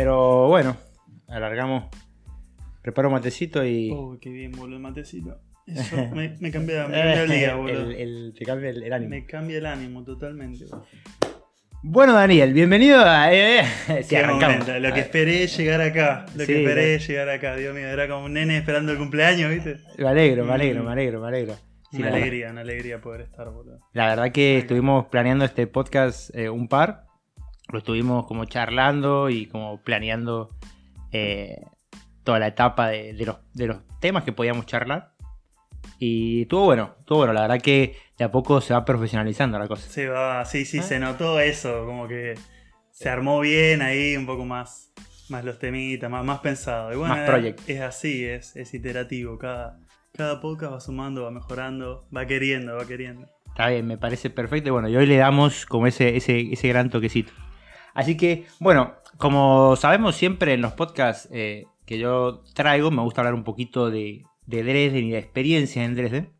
Pero bueno, alargamos. Preparo matecito y. Uy, qué bien, boludo, el matecito. Eso me, me cambia, me cambia el día, boludo. el, el- te cambia el, el ánimo. Me cambia el ánimo totalmente. boludo. Bueno, Daniel, bienvenido a. eh, eh, sí, arrancamos. momento, Lo que esperé es llegar acá. Lo Sí, que esperé es llegar acá. Dios mío, era como un nene esperando el cumpleaños, ¿viste? Me alegro, me alegro, Mm. me alegro, me alegro. Sí, una alegría, una alegría poder estar, boludo. la verdad que estuvimos planeando este podcast eh, un par. Lo estuvimos como charlando y como planeando eh, toda la etapa de, de los, de los temas que podíamos charlar. Y estuvo bueno, estuvo bueno. La verdad que de a poco se va profesionalizando la cosa. Se va, sí, sí, ¿Eh? se notó eso, como que se armó bien ahí, un poco más, más los temitas, más, más pensado. Y bueno, Más project. Es así, es, es iterativo. Cada, cada podcast va sumando, va mejorando, va queriendo, va queriendo. Está bien, me parece perfecto. Y bueno, y hoy le damos como ese, ese, ese gran toquecito. Así que, bueno, como sabemos siempre en los podcasts eh, que yo traigo, me gusta hablar un poquito de, de Dresden y de experiencias en Dresden.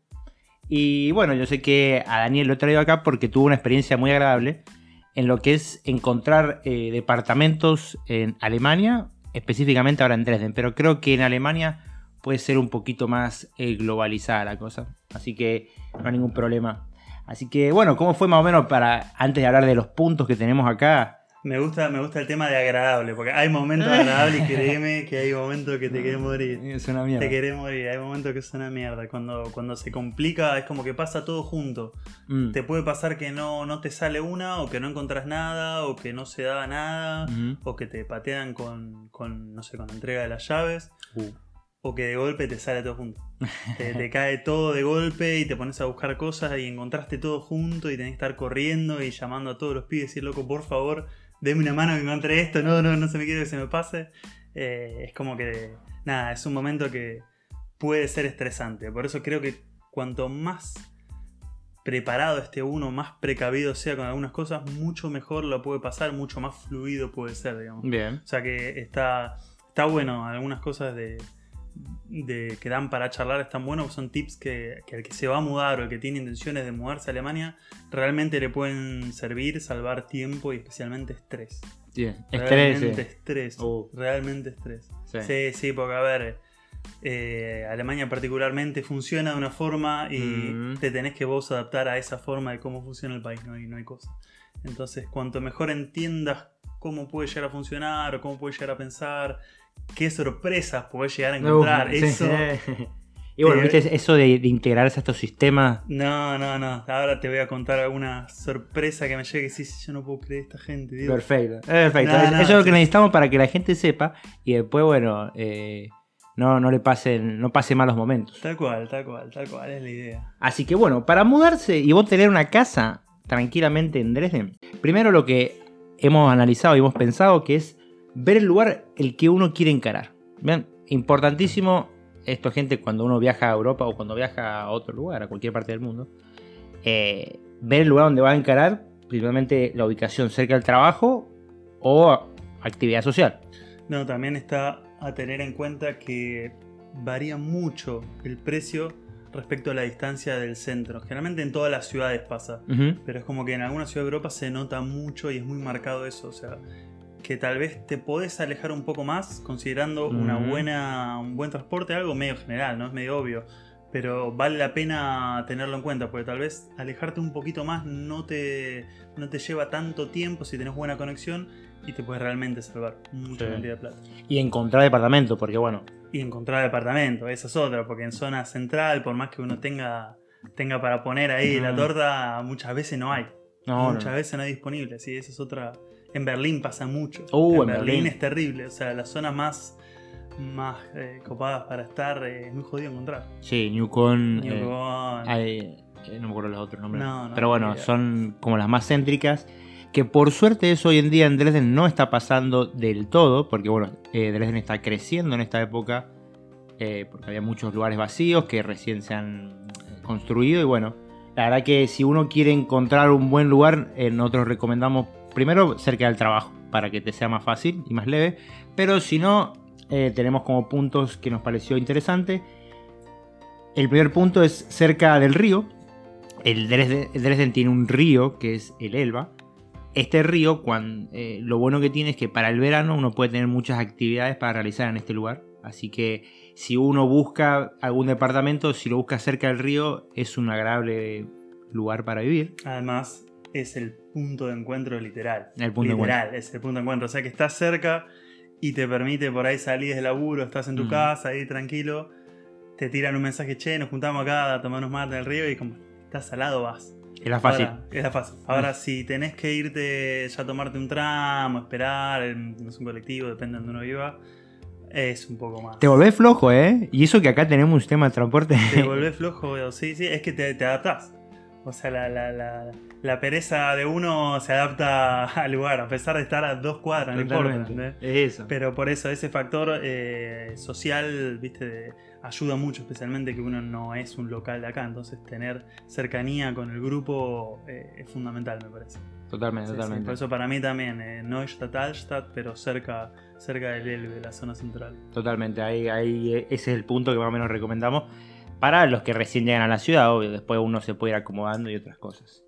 Y bueno, yo sé que a Daniel lo he traído acá porque tuvo una experiencia muy agradable en lo que es encontrar eh, departamentos en Alemania, específicamente ahora en Dresden. Pero creo que en Alemania puede ser un poquito más eh, globalizada la cosa. Así que no hay ningún problema. Así que bueno, ¿cómo fue más o menos para, antes de hablar de los puntos que tenemos acá? Me gusta, me gusta el tema de agradable, porque hay momentos agradables y créeme que hay momentos que te querés morir. Es una mierda. Te querés morir, hay momentos que es una mierda. Cuando, cuando se complica es como que pasa todo junto. Mm. Te puede pasar que no, no te sale una, o que no encontrás nada, o que no se da nada, o que te patean con, con, no sé, con la entrega de las llaves, Uh. o que de golpe te sale todo junto. Te, te cae todo de golpe y te pones a buscar cosas y encontraste todo junto y tenés que estar corriendo y llamando a todos los pibes y decir, loco, por favor, deme una mano que encontré esto, no, no, no se me quiere que se me pase. Eh, es como que, nada, es un momento que puede ser estresante. Por eso creo que cuanto más preparado esté uno, más precavido sea con algunas cosas, mucho mejor lo puede pasar, mucho más fluido puede ser, digamos. Bien. O sea que está, está bueno, algunas cosas de, de- que dan para charlar están buenos, son tips que, que el que se va a mudar o el que tiene intenciones de mudarse a Alemania realmente le pueden servir, salvar tiempo y especialmente estrés. Estrés. Realmente estrés. Uh. Realmente estrés. Sí. Sí, sí, porque a ver, eh, Alemania particularmente funciona de una forma y Mm. te tenés que vos adaptar a esa forma de cómo funciona el país, no hay, no hay cosa. Entonces, cuanto mejor entiendas cómo puede llegar a funcionar o cómo puede llegar a pensar, qué sorpresas podés llegar a encontrar, Uh, sí. eso... y bueno, te- viste, eso de, de integrarse a estos sistemas. No, no, no. Ahora te voy a contar alguna sorpresa que me llegue. Sí, sí, yo no puedo creer esta gente. Perfecto. Eh, Perfecto. No, Eso es lo que necesitamos para que la gente sepa y después, bueno, eh, no, no le pasen, no pase malos momentos. Tal cual, tal cual, tal cual, es la idea. Así que bueno, para mudarse y vos tener una casa tranquilamente en Dresden, primero lo que hemos analizado y hemos pensado que es ver el lugar el que uno quiere encarar. Bien, importantísimo esto gente cuando uno viaja a Europa o cuando viaja a otro lugar, a cualquier parte del mundo, eh, ver el lugar donde va a encarar, primeramente la ubicación cerca del trabajo o actividad social. No, también está a tener en cuenta que varía mucho el precio respecto a la distancia del centro. Generalmente en todas las ciudades pasa. Ujú. Pero es como que en algunas ciudades de Europa se nota mucho y es muy marcado eso. O sea, que tal vez te podés alejar un poco más considerando una buena, un buen transporte, algo medio general, ¿no? Es medio obvio. Pero vale la pena tenerlo en cuenta, porque tal vez alejarte un poquito más no te, no te lleva tanto tiempo si tenés buena conexión y te puedes realmente salvar mucha Sí. cantidad de plata. Y encontrar departamento, porque bueno, Y encontrar departamento, esa es otra, porque en zona central, por más que uno tenga, tenga para poner ahí la torta, muchas veces no hay. no, muchas no. veces no hay disponible, sí, esa es otra. En Berlín pasa mucho. Uh, en, en Berlín, Berlín. es terrible, o sea, las zonas más, más eh, copadas para estar eh, es muy jodido encontrar. Sí, Newcon. New eh, hay- eh, no me acuerdo los otros nombres. No, no, Pero bueno, son como las más céntricas. Que por suerte eso hoy en día en Dresden no está pasando del todo. Porque bueno, eh, Dresden está creciendo en esta época. eh, porque había muchos lugares vacíos que recién se han construido. Y bueno, la verdad que si uno quiere encontrar un buen lugar, eh, nosotros recomendamos primero cerca del trabajo. Para que te sea más fácil y más leve. Pero si no, eh, tenemos como puntos que nos pareció interesante. El primer punto es cerca del río. El Dresden, tiene un río que es el Elba. este río, eh, lo bueno que tiene es que para el verano uno puede tener muchas actividades para realizar en este lugar. Así que si uno busca algún departamento, si lo busca cerca del río, es un agradable lugar para vivir. Además, es el punto de encuentro literal. El punto de literal, es el punto de encuentro. O sea que estás cerca y te permite por ahí salir del laburo, estás en tu Mm. casa ahí tranquilo, te tiran un mensaje, che, nos juntamos acá a tomarnos mate en el río y como estás al lado vas. Es la fácil. Ahora, es la fácil. Ahora, si tenés que irte ya a tomarte un tramo, esperar, no sé, un colectivo, depende de donde uno viva, es un poco más. Te volvés flojo, ¿eh? Y eso que acá tenemos un sistema de transporte. Te volvés flojo, sí, sí, es que te, te adaptás. O sea, la, la, la, la pereza de uno se adapta al lugar, a pesar de estar a dos cuadras, no importa. Es eso. Pero por eso ese factor eh, social, viste, de- ayuda mucho, especialmente que uno no es un local de acá. Entonces tener cercanía con el grupo eh, es fundamental, me parece. Totalmente, Sí, sí, totalmente. por eso para mí también, eh, no es Stadt, pero cerca, cerca del Elbe, la zona central. Totalmente, ahí, ahí ese es el punto que más o menos recomendamos para los que recién llegan a la ciudad, obvio, después uno se puede ir acomodando y otras cosas.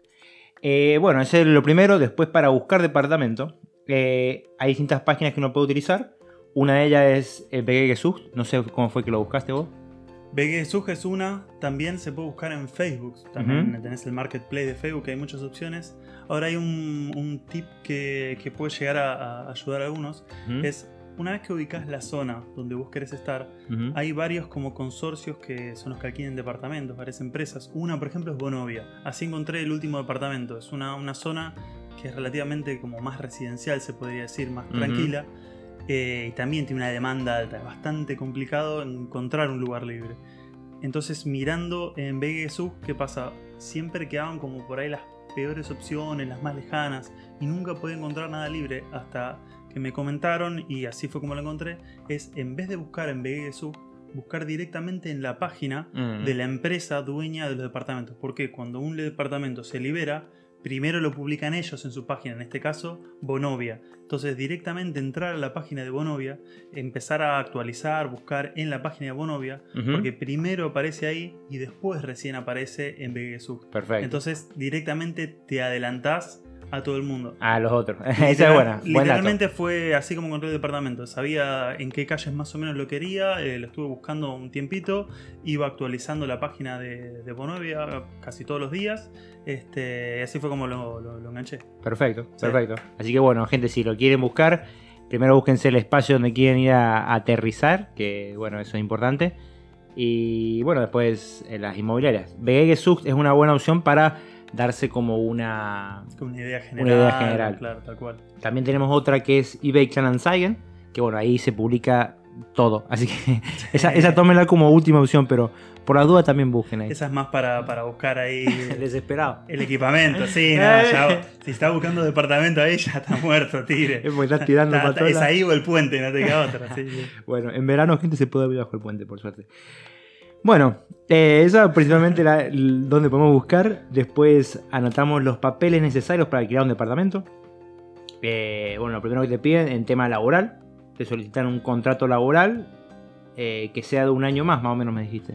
Eh, bueno, ese es lo primero, después para buscar departamento, eh, hay distintas páginas que uno puede utilizar, una de ellas es eh, no sé cómo fue que lo buscaste vos. BG Sug es una, también se puede buscar en Facebook. También tenés el marketplace de Facebook, hay muchas opciones. Ahora hay un, un tip que, que puede llegar a, a ayudar a algunos. Es una vez que ubicas la zona donde vos querés estar, hay varios como consorcios que son los que alquilen departamentos, varias empresas. Una, por ejemplo, es Bonovia. Así encontré el último departamento. Es una, una zona que es relativamente como más residencial, se podría decir, más tranquila. Eh, y también tiene una demanda alta. Es bastante complicado encontrar un lugar libre. Entonces, mirando en BGSU, ¿qué pasa? Siempre quedaban como por ahí las peores opciones, las más lejanas, y nunca podía encontrar nada libre hasta que me comentaron, y así fue como lo encontré, es en vez de buscar en BGSU, buscar directamente en la página Mm. de la empresa dueña de los departamentos. Porque cuando un departamento se libera, primero lo publican ellos en su página, en este caso Bonovia. Entonces directamente entrar a la página de Bonovia, empezar a actualizar, buscar en la página de Bonovia, porque primero aparece ahí y después recién aparece en BGSU. Perfecto. Entonces directamente te adelantás a todo el mundo. a los otros. Esa es buena. Buen dato. Literalmente fue así como encontré el departamento. Sabía en qué calles más o menos lo quería, eh, lo estuve buscando un tiempito, iba actualizando la página de, de Bonovia casi todos los días. Este, y así fue como lo, lo- lo enganché. Perfecto, Sí. perfecto. Así que bueno, gente, si lo quieren buscar, primero búsquense el espacio donde quieren ir a, aterrizar, que bueno, eso es importante. Y bueno, después eh, las inmobiliarias. Vegue Sux es una buena opción para darse como una... Como una idea general. idea general. Claro, tal cual. También tenemos otra que es eBay Kleinanzeigen, que bueno, ahí se publica todo. Así que esa, esa tómenla como última opción, pero por la duda también busquen ahí. Esa es más para, para buscar ahí Desesperado. el equipamiento. Sí, no, ya- si está buscando departamento ahí ya está muerto, tire. Es porque estás tirando Está- es ahí o el puente, no te queda otra. sí, sí. Bueno, en verano gente se puede ver bajo el puente, por suerte. Bueno, eh, eso es principalmente la- donde podemos buscar. Después anotamos los papeles necesarios para alquilar un departamento. Eh, bueno, lo primero que te piden en tema laboral, te solicitan un contrato laboral eh, que sea de un año más, más o menos me dijiste.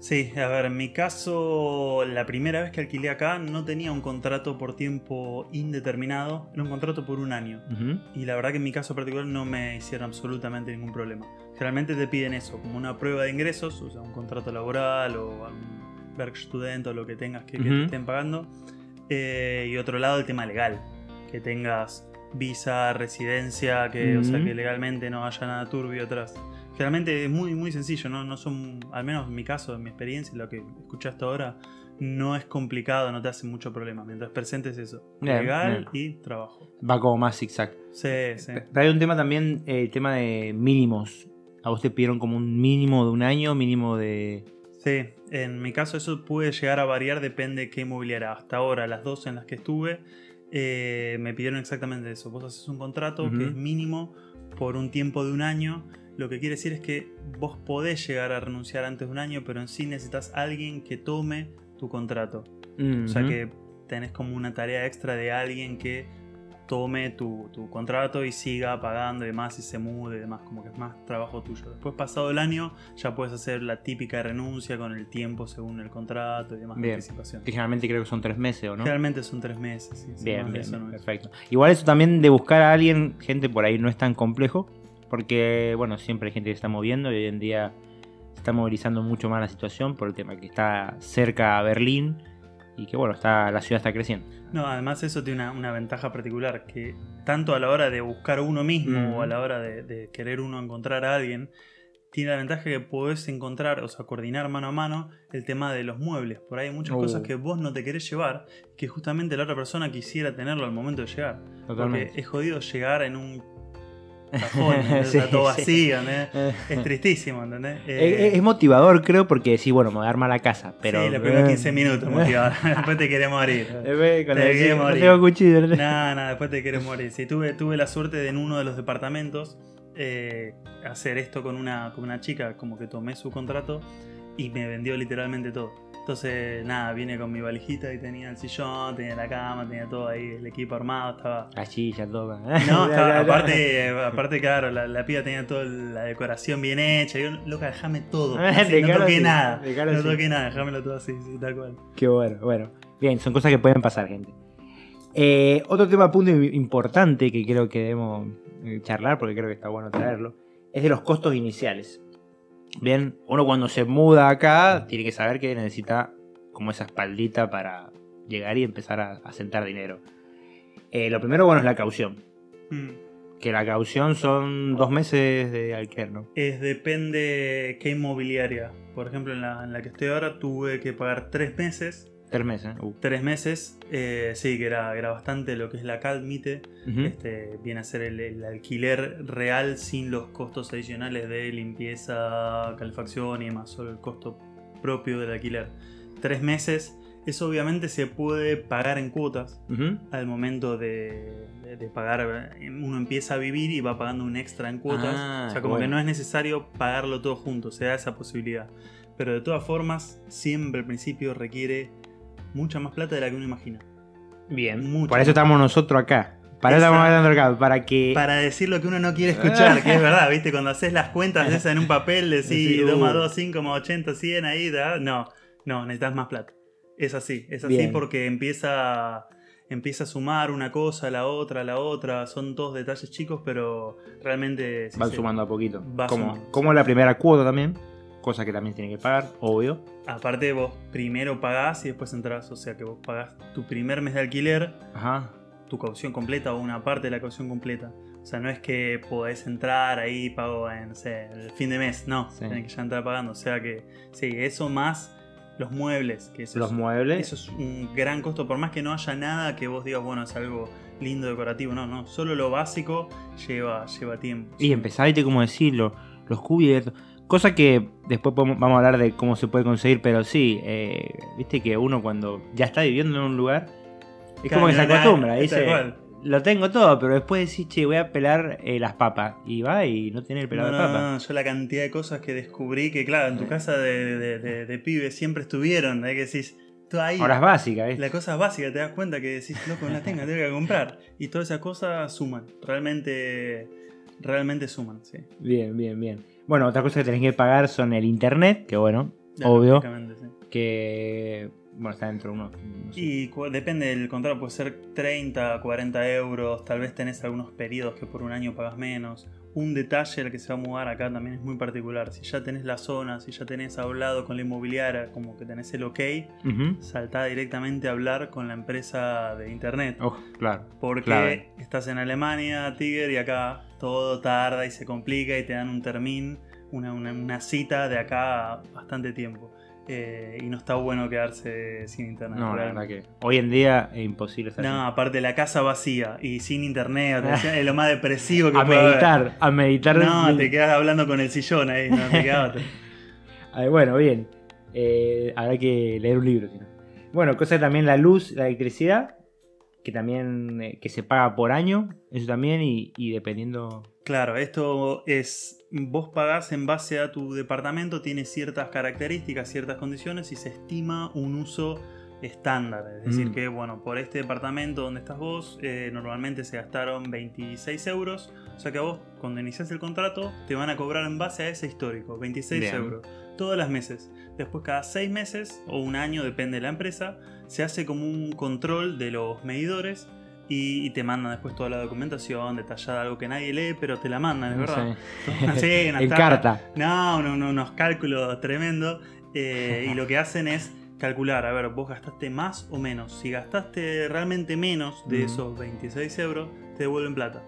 Sí, a ver, en mi caso, la primera vez que alquilé acá no tenía un contrato por tiempo indeterminado, era un contrato por un año. Ujú. Y la verdad que en mi caso particular no me hicieron absolutamente ningún problema. Generalmente te piden eso, como una prueba de ingresos, o sea, un contrato laboral o un Werkstudent o lo que tengas que, que te estén pagando. Eh, y otro lado, el tema legal, que tengas visa, residencia, que, o sea, que legalmente no haya nada turbio atrás. Generalmente es muy, muy sencillo, ¿no? no son, al menos en mi caso, en mi experiencia, lo que escuchaste ahora, no es complicado, no te hace mucho problema. Mientras presentes eso, Bien, legal y trabajo. Va como más zigzag. Sí, sí. Pero hay un tema también, eh, el tema de mínimos. A vos te pidieron como un mínimo de un año, mínimo de... Sí, en mi caso eso puede llegar a variar, depende de qué inmobiliaria. Hasta ahora, las dos en las que estuve, eh, me pidieron exactamente eso. Vos haces un contrato que es mínimo por un tiempo de un año. Lo que quiere decir es que vos podés llegar a renunciar antes de un año, pero en sí necesitas alguien que tome tu contrato. O sea que tenés como una tarea extra de alguien que tome tu, tu contrato y siga pagando y demás y se mude y demás, como que es más trabajo tuyo. Después pasado el año ya puedes hacer la típica renuncia con el tiempo según el contrato y demás Bien. anticipación. Que generalmente creo que son tres meses, ¿o no? Generalmente son tres meses. sí, sí, Bien, bien, es. perfecto. Igual eso también de buscar a alguien, gente por ahí no es tan complejo, porque bueno, siempre hay gente que está moviendo y hoy en día se está movilizando mucho más la situación por el tema que está cerca a Berlín y que bueno, está, la ciudad está creciendo. No, además eso tiene una, una ventaja particular, que tanto a la hora de buscar uno mismo Mm. o a la hora de, de querer uno encontrar a alguien, tiene la ventaja que podés encontrar, o sea, coordinar mano a mano el tema de los muebles. Por ahí hay muchas Uh. cosas que vos no te querés llevar, que justamente la otra persona quisiera tenerlo al momento de llegar. Totalmente. Porque es jodido llegar en un cajón, ¿entendés? Sí, está todo vacío, ¿entendés? Eh, Es tristísimo, ¿entendés? es, Eh, es motivador, creo, porque sí, bueno, me voy a armar la casa, pero. sí, los primeros 15 minutos, motivador. después te querés morir. Eh, con Te el- querés no morir. tengo cuchillo. ¿no? Después te querés morir. Sí, tuve, tuve la suerte de en uno de los departamentos eh, hacer esto con una, con una chica, como que tomé su contrato y me vendió literalmente todo. Entonces, nada, vine con mi valijita y tenía el sillón, tenía la cama, tenía todo ahí, el equipo armado, estaba... Ya toca. No, estaba- aparte, aparte, claro, la, la piba tenía toda la decoración bien hecha. Yo, loca, déjame todo. Así, no toqué nada. No toqué nada, déjamelo todo así, sí, tal cual. Qué bueno, bueno. Bien, son cosas que pueden pasar, gente. Eh, otro tema punto importante que creo que debemos eh, charlar, porque creo que está bueno traerlo, es de los costos iniciales. Bien, uno cuando se muda acá tiene que saber que necesita como esa espaldita para llegar y empezar a, a sentar dinero. Eh, lo primero, bueno, es la caución. Mm. Que la caución son dos meses de alquiler, ¿no? Es depende qué inmobiliaria. Por ejemplo, en la, en la que estoy ahora tuve que pagar tres meses. Tres meses. Uh. Tres meses, eh, sí, que era, era bastante lo que es la Calmite. Ujú. Este, viene a ser el, el alquiler real sin los costos adicionales de limpieza, calefacción y demás, solo el costo propio del alquiler. Tres meses, eso obviamente se puede pagar en cuotas Ujú. al momento de, de- de pagar. Uno empieza a vivir y va pagando un extra en cuotas. Ah, o sea, como bueno. que no es necesario pagarlo todo junto, se da esa posibilidad. Pero de todas formas, siempre al principio requiere mucha más plata de la que uno imagina. Bien. Mucho Por eso estamos nosotros acá. Para eso estamos hablando acá. Para que. Para decir lo que uno no quiere escuchar, que es verdad, ¿viste? Cuando haces las cuentas de esas en un papel, decís Sí, 2 más uh. 2, 5 más 80, 100 ahí, da- no, no, necesitas más plata. Es así, es así Bien. porque empieza, empieza a sumar una cosa, la otra, la otra, son todos detalles chicos, pero realmente... sí, Van sí. sumando a poquito. Va como, sumando, como la primera cuota también. Cosa que también tiene que pagar, obvio. Aparte vos primero pagás y después entras, o sea que vos pagás tu primer mes de alquiler, Ajá. tu caución completa o una parte de la caución completa. O sea, no es que podés entrar ahí, pago en, no sé, el fin de mes. No, Sí. tenés que ya entrar pagando. O sea que, sí, eso más los muebles. Que eso Los es, muebles. Eso es un gran costo. Por más que no haya nada que vos digas, bueno, es algo lindo, decorativo. No, no. Solo lo básico lleva, lleva tiempo. Y viste, como decirlo. Los cubiertos. Cosa que después vamos a hablar de cómo se puede conseguir, pero sí, eh, viste que uno cuando ya está viviendo en un lugar, es como que se acostumbra, dice, lo tengo todo, pero después decís, che, voy a pelar eh, las papas. Y va y no tiene el pelado no, de papas. no, yo la cantidad de cosas que descubrí que, claro, en tu casa de, de, de, de pibe siempre estuvieron. ¿eh? Que decís, tú ahí. Horas básicas, ¿viste? La cosa básica, te das cuenta que decís, loco, no la tengo, tengo que comprar. Y todas esas cosas suman, realmente, realmente suman, sí. Bien, bien, bien. Bueno, otra cosa que tenés que pagar son el internet, que bueno, obvio, sí. que bueno, está dentro de unos... no sé. Y depende del contrato, puede ser 30, 40 euros, tal vez tenés algunos periodos que por un año pagas menos. Un detalle al que se va a mudar acá también es muy particular. Si ya tenés la zona, si ya tenés hablado con la inmobiliaria, como que tenés el ok, saltá directamente a hablar con la empresa de internet. Oh, claro. Porque estás en Alemania, Tiger, y acá todo tarda y se complica y te dan un termin, una, una- una cita de acá a bastante tiempo. Eh, y no está bueno quedarse sin internet. No, la verdad que hoy en día es imposible estar No, así. aparte la casa vacía y sin internet, es lo más depresivo que a puede haber. meditar, a meditar. No, te quedas hablando con el sillón ahí, no te quedas bueno, bien. Eh, habrá que leer un libro, si no. Bueno, cosa también la luz, la electricidad, que también eh, que se paga por año, eso también, y, y dependiendo... Claro, esto es. Vos pagás en base a tu departamento, tiene ciertas características, ciertas condiciones y se estima un uso estándar. Es decir, Mm. que bueno, por este departamento donde estás vos, eh, normalmente se gastaron 26 euros. O sea que a vos, cuando inicias el contrato, te van a cobrar en base a ese histórico, 26 Bien. euros. Todas las meses. Después, cada 6 meses o un año, depende de la empresa, se hace como un control de los medidores. Y, te mandan después toda la documentación detallada, algo que nadie lee, pero te la mandan, es verdad. Sí, En carta. No, no, no, unos cálculos tremendos. eh, y lo que hacen es calcular, a ver, vos gastaste más o menos. Si gastaste realmente menos de esos 26 euros, te devuelven plata.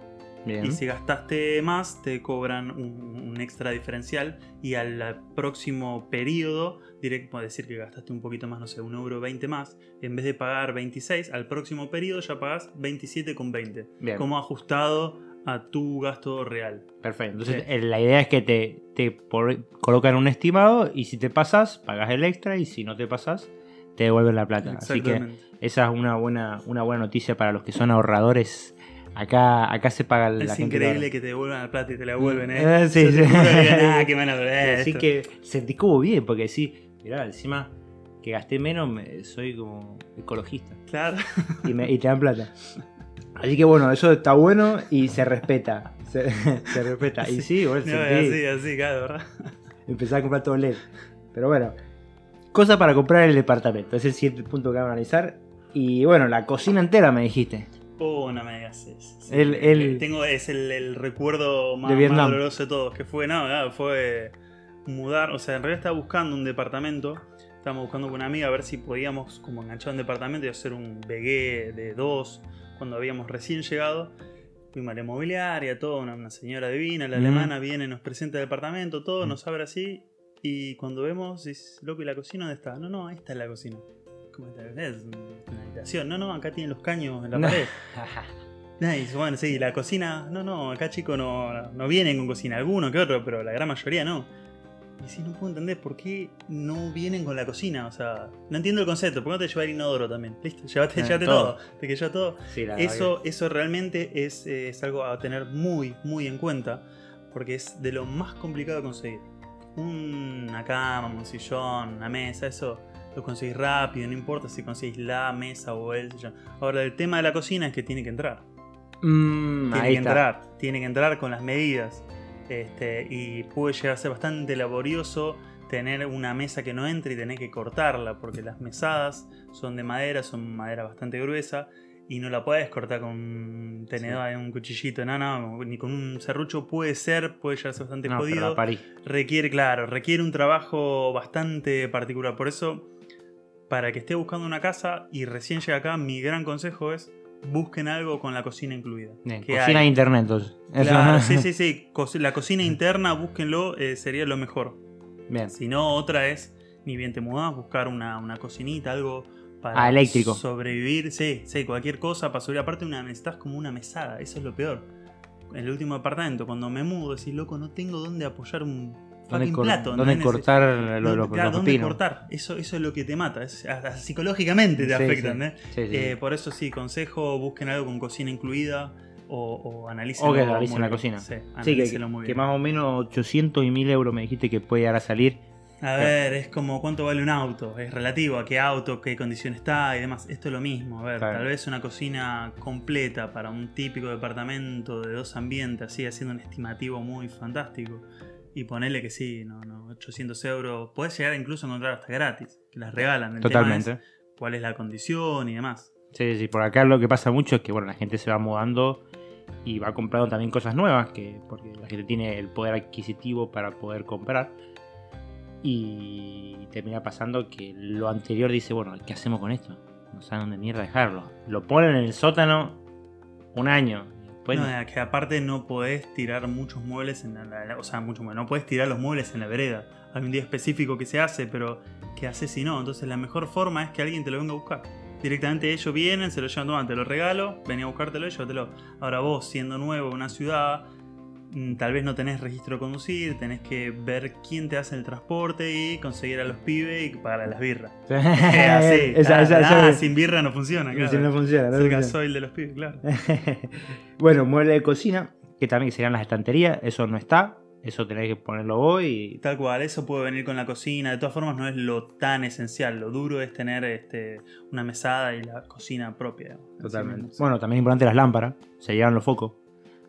Bien. Y si gastaste más, te cobran un, un extra diferencial. Y al, próximo periodo, directo, decir que gastaste un poquito más, no sé, un euro 20 más. En vez de pagar 26, al próximo periodo ya pagás 27,20. Bien. Como ajustado a tu gasto real. Perfecto. Entonces, Sí. eh, la idea es que te, te por- colocan un estimado y si te pasas, pagas el extra y si no te pasas, te devuelven la plata. Así que esa es una buena, una buena noticia para los que son ahorradores. Acá, acá se paga la Es gente increíble que te devuelvan la plata y te la devuelven, ¿eh? Sí, sí. "Ah, qué mala Así esto". que sentí como bien, porque sí, mirá, encima que gasté menos, me- soy como ecologista. Claro. y, me- y te dan plata. Así que bueno, eso está bueno y se respeta. Se, se respeta. Y sí, bueno, No, sentí- así, así, claro, ¿verdad? empezar a comprar todo LED. Pero bueno, cosa para comprar el departamento. Es el siguiente punto que vamos a analizar. Y bueno, la cocina entera me dijiste. Oh, no me digas eso. Sí, El- el- Tengo, es el, el recuerdo más, De Vietnam. más doloroso de todos. Que fue, no, nada, fue mudar. O sea, en realidad estaba buscando un departamento. Estábamos buscando con una amiga a ver si podíamos como enganchar un departamento y hacer un BG de dos cuando habíamos recién llegado. Fuimos a la inmobiliaria, todo, una, una señora divina, la Mm. alemana, viene, nos presenta el departamento, todo, Mm. nos abre así. Y cuando vemos, dice, loco, ¿y la cocina dónde está? No, no, ahí está la cocina. ¿Cómo? Es una habitación. No, no, acá tienen los caños en la pared. Dice, bueno, sí, la cocina. No, no, acá chicos no, no vienen con cocina. Alguno que otro, pero la gran mayoría no. Y sí, no puedo entender por qué no vienen con la cocina. O sea, no entiendo el concepto. ¿Por qué no te llevar inodoro también? Listo, llévate, Eh, llévate todo. todo. Te que lleva todo. Sí, la verdad Eso, eso realmente es, eh, es algo a tener muy, muy en cuenta. Porque es de lo más complicado de conseguir. Una cama, un sillón, una mesa, eso lo conseguís rápido, no importa si conseguís la mesa o el sillón. Ahora, el tema de la cocina es que tiene que entrar. Mm, Tiene ahí que está. entrar, tiene que entrar con las medidas. Este, y puede llegar a ser bastante laborioso tener una mesa que no entre y tener que cortarla, porque las mesadas son de madera, son madera bastante gruesa, y no la puedes cortar con un tenedor, un cuchillito, no, no, ni con un serrucho puede ser, puede llegar a ser bastante No, jodido requiere, claro, requiere un trabajo bastante particular. Por eso, para que esté buscando una casa y recién llega acá, mi gran consejo es busquen algo con la cocina incluida. Bien, Que cocina hay. de internet entonces. Claro, sí, sí, sí. La cocina interna, búsquenlo, eh, sería lo mejor. Bien. Si no, otra es, ni bien te mudás, buscar una, una cocinita, algo para Ah, eléctrico. sobrevivir. Sí, sí, cualquier cosa para sobrevivir. Aparte, una, necesitas como una mesada, eso es lo peor. En el último apartamento, cuando me mudo, decís, loco, no tengo dónde apoyar un ¿Dónde, fucking cor- plato. dónde ¿entendés? cortar lo- ¿Dónde- los, claro, los cortar? Eso, eso es lo que te mata. es- hasta psicológicamente te Sí, afecta, sí. ¿entendés? Sí, sí, Eh, por eso sí, consejo, busquen algo con cocina incluida o, o analicen O que analicen la cocina. Sí, que, muy que bien. más o menos 800 y 1000 euros me dijiste que puede llegar a salir. A ver, es como cuánto vale un auto, es relativo a qué auto, qué condición está y demás. Esto es lo mismo, a ver, Claro. tal vez una cocina completa para un típico departamento de dos ambientes, así haciendo un estimativo muy fantástico. Y ponerle que sí, no, no, 800 euros, puedes llegar incluso a encontrar hasta gratis, que las regalan. El tema Totalmente. es cuál es la condición y demás. Sí, sí, por acá lo que pasa mucho es que bueno, la gente se va mudando y va comprando también cosas nuevas, que, porque la gente tiene el poder adquisitivo para poder comprar. Y termina pasando que lo anterior dice, bueno, ¿qué hacemos con esto? No saben dónde mierda dejarlo. Lo ponen en el sótano un año. Después, No, es que aparte no podés tirar muchos muebles en la, la- o sea, muchos muebles, no podés tirar los muebles en la vereda. Hay un día específico que se hace, pero ¿qué haces si no? Entonces la mejor forma es que alguien te lo venga a buscar. Directamente ellos vienen, se lo llevan, te lo regalo, ven a buscártelo y llévatelo. Ahora vos, siendo nuevo en una ciudad, tal vez no tenés registro de conducir, tenés que ver quién te hace el transporte y conseguir a los pibes y pagar a las birras. Es así, esa, esa- esa- sin birra no funciona, claro. sí, no funciona. no es el gasoil de los pibes, claro. bueno, mueble de cocina, que también serían las estanterías, eso no está. eso tenés que ponerlo vos y... Tal cual, eso puede venir con la cocina. De todas formas, no es lo tan esencial. Lo duro es tener este, una mesada y la cocina propia. Totalmente. Bueno, también es importante las lámparas, se llevan los focos.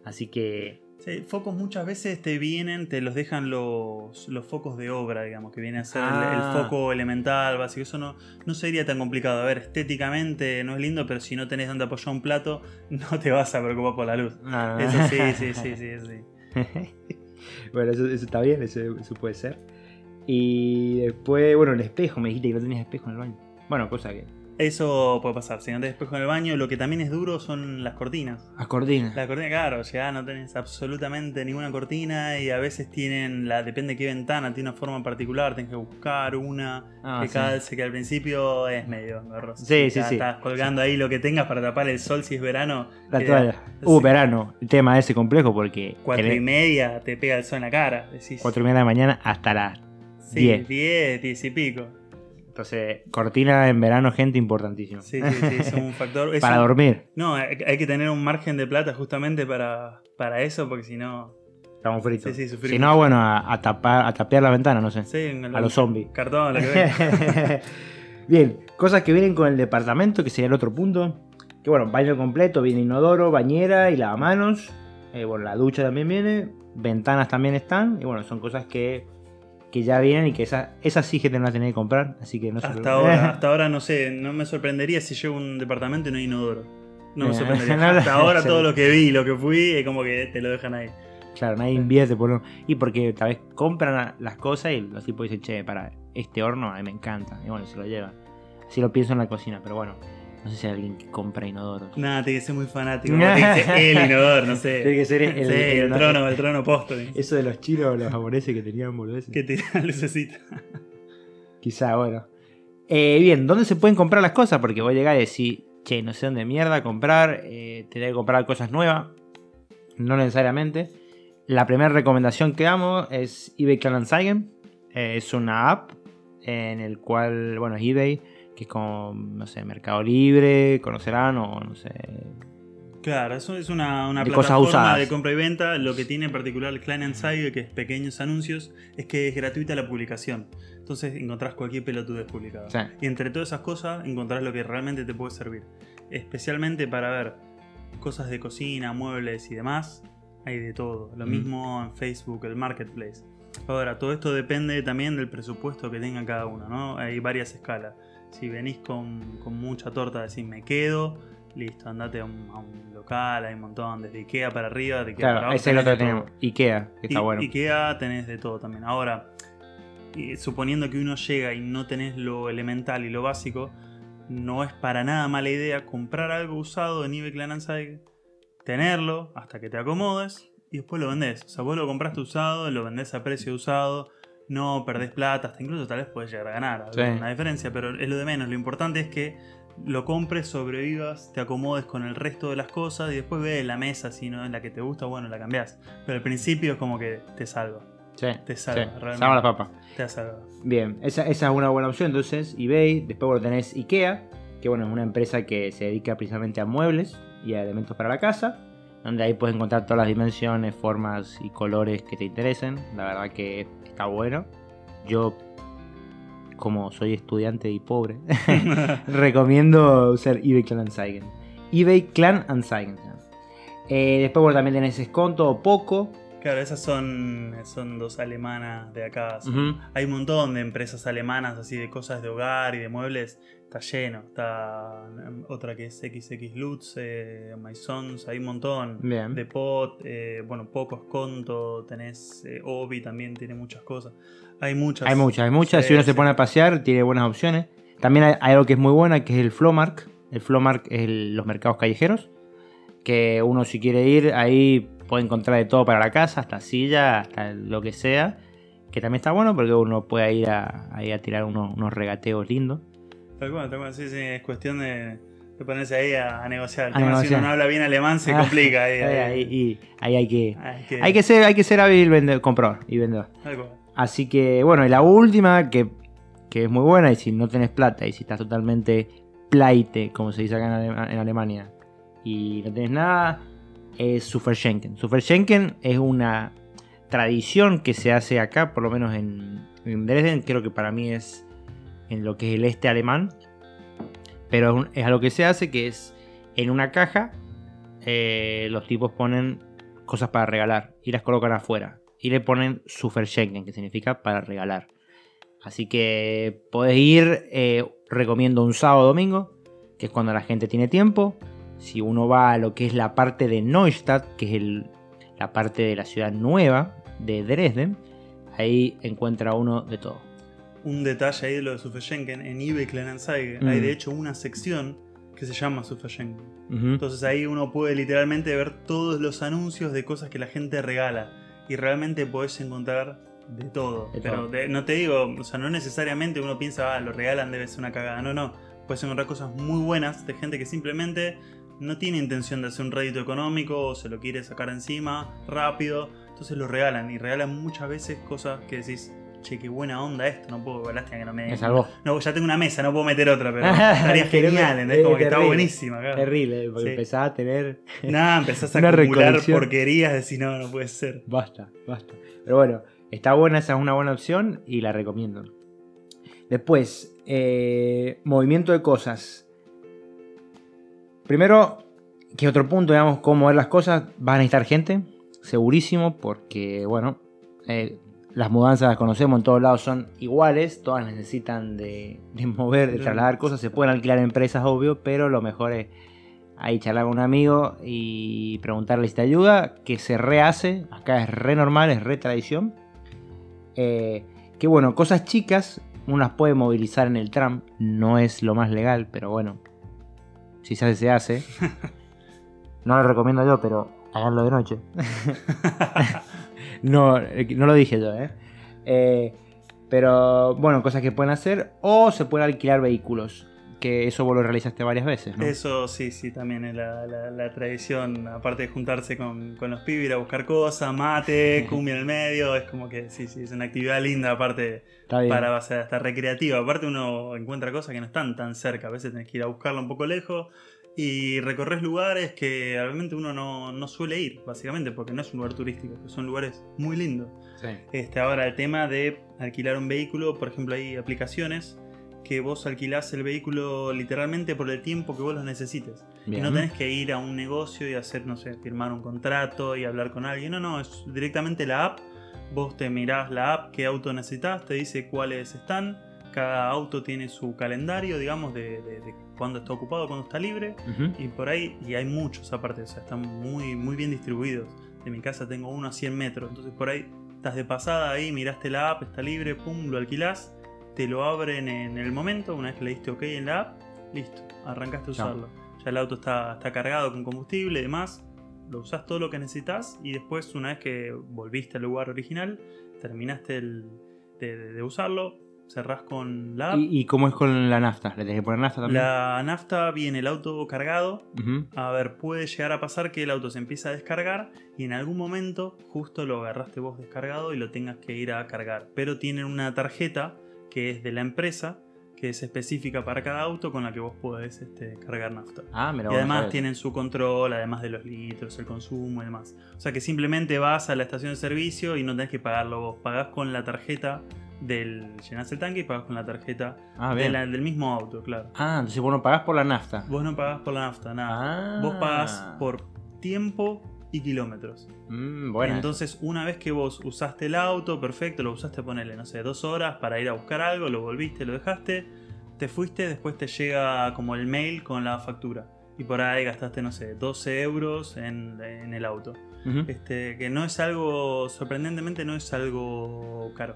Así que Sí, focos muchas veces te vienen, te los dejan los, los focos de obra, digamos, que viene a ser el- el, Ah. foco elemental, básico. Eso no, no sería tan complicado. A ver, estéticamente no es lindo, pero si no tenés donde apoyar un plato, no te vas a preocupar por la luz. Ah. Eso sí, sí, sí, sí, sí. bueno, eso, eso está bien, eso, eso puede ser. Y después, bueno, el espejo, me dijiste que no tenías espejo en el baño. Bueno, cosa que... Eso puede pasar. Si no tenés espejo en el baño, lo que también es duro son las cortinas. A cortina. La cortina, claro, ya no tenés absolutamente ninguna cortina y a veces tienen, la depende de qué ventana, tiene una forma particular, tenés que buscar una Ah, que sí. calce, que al principio es medio engorroso. Sí, sí, sí. Estás colgando ahí lo que tengas para tapar el sol si es verano. La que toalla. Uh, verano. El tema ese complejo porque... Cuatro y media te pega el sol en la cara. Decís, cuatro y media de la mañana hasta las sí, 10. 10, 10 y pico. Entonces, cortina en verano, gente, importantísimo. Sí, sí, sí, es un factor. es Para un- dormir. No, hay hay que tener un margen de plata justamente para, para eso, porque si no. Estamos fritos. Sí, sí, sufrimos. si no, bueno, a, a tapar, a tapear la ventana, no sé. Sí, A los zombies. Cartón, lo que venga. Bien, cosas que vienen con el departamento, que sería el otro punto. Que bueno, baño completo, viene inodoro, bañera y lavamanos. Eh, bueno, la ducha también viene. Ventanas también están. Y bueno, son cosas que, que ya vienen y que esas, esas sí que te las tenés que comprar. Así que no Hasta ahora, hasta ahora no sé, no me sorprendería si llego a un departamento y no hay inodoro. No me Eh, sorprendería. no, hasta ahora todo lo que vi, lo que fui, es como que te lo dejan ahí. Claro, nadie invierte por. Y porque tal vez compran las cosas y los tipos dicen, che, para este horno a mí me encanta. Y bueno, se lo llevan. Así lo pienso en la cocina, pero bueno, no sé si hay alguien que compra inodoros. Nada, tiene que ser muy fanático. como te dice el inodoro, no sé. Tiene que ser el- Sí, el, el- trono, el trono posto. Eso de los chinos, los japoneses que tenían boludeces. Que te da lucecita. Quizá, bueno. Eh, bien, ¿dónde se pueden comprar las cosas? Porque voy a llegar y decir, che, no sé dónde mierda comprar, eh, tener que comprar cosas nuevas. No necesariamente. La primera recomendación que damos es eBay Kleinanzeigen. Eh, es una app en el cual, bueno, es eBay, que es como, no sé, Mercado Libre, conocerán o no sé. Claro, eso es una, una De cosas plataforma usadas. de compra y venta. Lo que tiene en particular el Kleinanzeigen, que es pequeños anuncios, es que es gratuita la publicación. Entonces encontrás cualquier pelotudez publicada. Sí. Y entre todas esas cosas encontrás lo que realmente te puede servir. Especialmente para ver cosas de cocina, muebles y demás. Hay de todo. Lo Mm. mismo en Facebook, el Marketplace. Ahora, todo esto depende también del presupuesto que tenga cada uno, ¿no? Hay varias escalas. Si venís con, con mucha torta, decís me quedo, listo, andate a un, a un local, hay un montón, desde Ikea para arriba, de Ikea para Claro, abajo, ese es el otro que tenemos. Ikea, que está I- bueno. Ikea tenés de todo también. Ahora, suponiendo que uno llega y no tenés lo elemental y lo básico, no es para nada mala idea comprar algo usado en eBay Kleinanzeigen, tenerlo hasta que te acomodes y después lo vendés. O sea, vos lo compraste usado, lo vendés a precio usado, no perdés plata, hasta incluso tal vez puedes llegar a ganar, Sí. una diferencia, pero es lo de menos. Lo importante es que lo compres, sobrevivas, te acomodes con el resto de las cosas y después ves la mesa, si no es la que te gusta, bueno, la cambiás. Pero al principio es como que te salva, Sí, te salva, sí, realmente. salva la papa. te ha salvado. Bien, esa, esa es una buena opción. Entonces, eBay. Después bueno, tenés IKEA, que bueno, es una empresa que se dedica precisamente a muebles y a elementos para la casa. Donde ahí puedes encontrar todas las dimensiones, formas y colores que te interesen. La verdad que está bueno. Yo, como soy estudiante y pobre, recomiendo usar eBay Clan Anzeigen. eBay Clan Anzeigen. Eh, después bueno, también tenés Esconto o Poco. Claro, esas son, son dos alemanas de acá. son-. Hay un montón de empresas alemanas así de cosas de hogar y de muebles. Está lleno. Está mm, otra que es XX Lutz, eh, Maisons, hay un montón. Bien. De Pot, eh, bueno, Poco Esconto, tenés eh, Obi también tiene muchas cosas. Hay muchas. Hay muchas, hay muchas. Sí, si uno se pone a pasear, tiene buenas opciones. También hay, hay algo que es muy buena, que es el Flowmark. El Flowmark es el- los mercados callejeros. Que uno si quiere ir, ahí puede encontrar de todo para la casa, hasta silla, hasta lo que sea. Que también está bueno porque uno puede ir a, ahí a tirar unos, unos regateos lindos. Tal cual, tal cual. Sí, sí, es cuestión de, de ponerse ahí a, a negociar. A Si uno no habla bien alemán, se Ah, complica. Ahí, Ahí, y ahí hay que, Hay que- hay que ser, hay que ser hábil vende- comprador y vendedor. tal cual. Así que, bueno, y la última, que, que es muy buena, y si no tenés plata, y si estás totalmente pleite, como se dice acá en Alemania, y no tenés nada, es Superschenken. Superschenken es una tradición que se hace acá, por lo menos en, en Dresden, creo que para mí es en lo que es el este alemán. Pero es un- es algo que se hace, que es en una caja, eh, los tipos ponen cosas para regalar y las colocan afuera. Y le ponen Superschenken, que significa para regalar. Así que podés ir, eh, recomiendo un sábado o domingo, que es cuando la gente tiene tiempo. Si uno va a lo que es la parte de Neustadt, que es la parte de la ciudad nueva de Dresden, ahí encuentra uno de todo. Un detalle ahí de lo de Superschenken, en eBay Kleinanzeigen Mm. hay de hecho una sección que se llama Superschenken. Ujú. Entonces ahí uno puede literalmente ver todos los anuncios de cosas que la gente regala. Y realmente podés encontrar de todo. De Pero todo. de- no te digo, o sea, no necesariamente uno piensa, ah, lo regalan, debe ser una cagada. No, no. Puedes encontrar cosas muy buenas de gente que simplemente no tiene intención de hacer un rédito económico o se lo quiere sacar encima rápido. Entonces lo regalan. Y regalan muchas veces cosas que decís, che, qué buena onda esto. No puedo, lástima que no me. Me salvó. No, ya tengo una mesa, no puedo meter otra, pero estaría genial, ¿entendés? Como que está buenísima, claro. Terrible, porque Sí. empezaba a tener. Nada, empezás a acumular porquerías, decís, no, no puede ser. Basta, basta. Pero bueno, está buena, esa es una buena opción y la recomiendo. Después, eh, movimiento de cosas. Primero, que otro punto, digamos, cómo ver las cosas, vas a necesitar gente, segurísimo, porque, bueno, eh, las mudanzas las conocemos en todos lados, son iguales, todas necesitan de, de mover, de trasladar cosas, se pueden alquilar empresas, obvio, pero lo mejor es ahí charlar con un amigo y preguntarle si te ayuda, que se rehace, acá es re normal, es re tradición. Eh, que bueno, cosas chicas, uno las puede movilizar en el tram, no es lo más legal, pero bueno, si se hace, se hace. No lo recomiendo yo, pero haganlo de noche. no, eh, no lo dije yo, ¿eh? Eh, Pero bueno, cosas que pueden hacer, o se pueden alquilar vehículos, que eso vos lo realizaste varias veces, ¿no? Eso sí, sí, también es la, la- la tradición, aparte de juntarse con, con los pibes, ir a buscar cosas, mate, cumbia en el medio, es como que sí, sí, es una actividad linda, aparte para o sea, estar recreativa. Aparte uno encuentra cosas que no están tan cerca, a veces tenés que ir a buscarla un poco lejos y recorres lugares que realmente uno no, no suele ir, básicamente, porque no es un lugar turístico, son lugares muy lindos. Sí. Este, ahora el tema de alquilar un vehículo, por ejemplo hay aplicaciones que vos alquilás el vehículo literalmente por el tiempo que vos lo necesites. Y Bien. no tenés que ir a un negocio y hacer, no sé, firmar un contrato y hablar con alguien. No, no, es directamente la app. Vos te mirás la app, qué auto necesitas, te dice cuáles están. Cada auto tiene su calendario, digamos, de, de, de cuándo está ocupado, cuándo está libre. Y por ahí, y hay muchos aparte, o sea, están muy, muy bien distribuidos. De mi casa tengo uno a 100 metros, entonces por ahí estás de pasada ahí, miraste la app, está libre, pum, lo alquilás, te lo abren en el momento, una vez que le diste OK en la app, listo, arrancaste a usarlo. Ya el auto está, está cargado con combustible y demás, lo usás todo lo que necesitas y después, una vez que volviste al lugar original, terminaste el- de, de- de usarlo, cerrás con la app. ¿Y, y cómo es con la nafta? ¿Le tenés que poner nafta también? La nafta viene el auto cargado, a ver, puede llegar a pasar que el auto se empieza a descargar y en algún momento justo lo agarraste vos descargado y lo tengas que ir a cargar. Pero tienen una tarjeta que es de la empresa, que es específica para cada auto con la que vos podés este, cargar nafta. Ah, mira. Y además tienen su control, además de los litros, el consumo y demás. O sea que simplemente vas a la estación de servicio y no tenés que pagarlo vos. Pagás con la tarjeta del. llenás el tanque y pagás con la tarjeta Ah, de la- del mismo auto, claro. Ah, entonces vos no pagás por la nafta. Vos no pagás por la nafta, nada. Ah. Vos pagás por tiempo y kilómetros. Mm, bueno. Entonces, una vez que vos usaste el auto, perfecto, lo usaste, ponerle, no sé, dos horas para ir a buscar algo, lo volviste, lo dejaste, te fuiste, después te llega como el mail con la factura. Y por ahí gastaste, no sé, 12 euros en, en el auto. Este, que no es algo, sorprendentemente no es algo caro.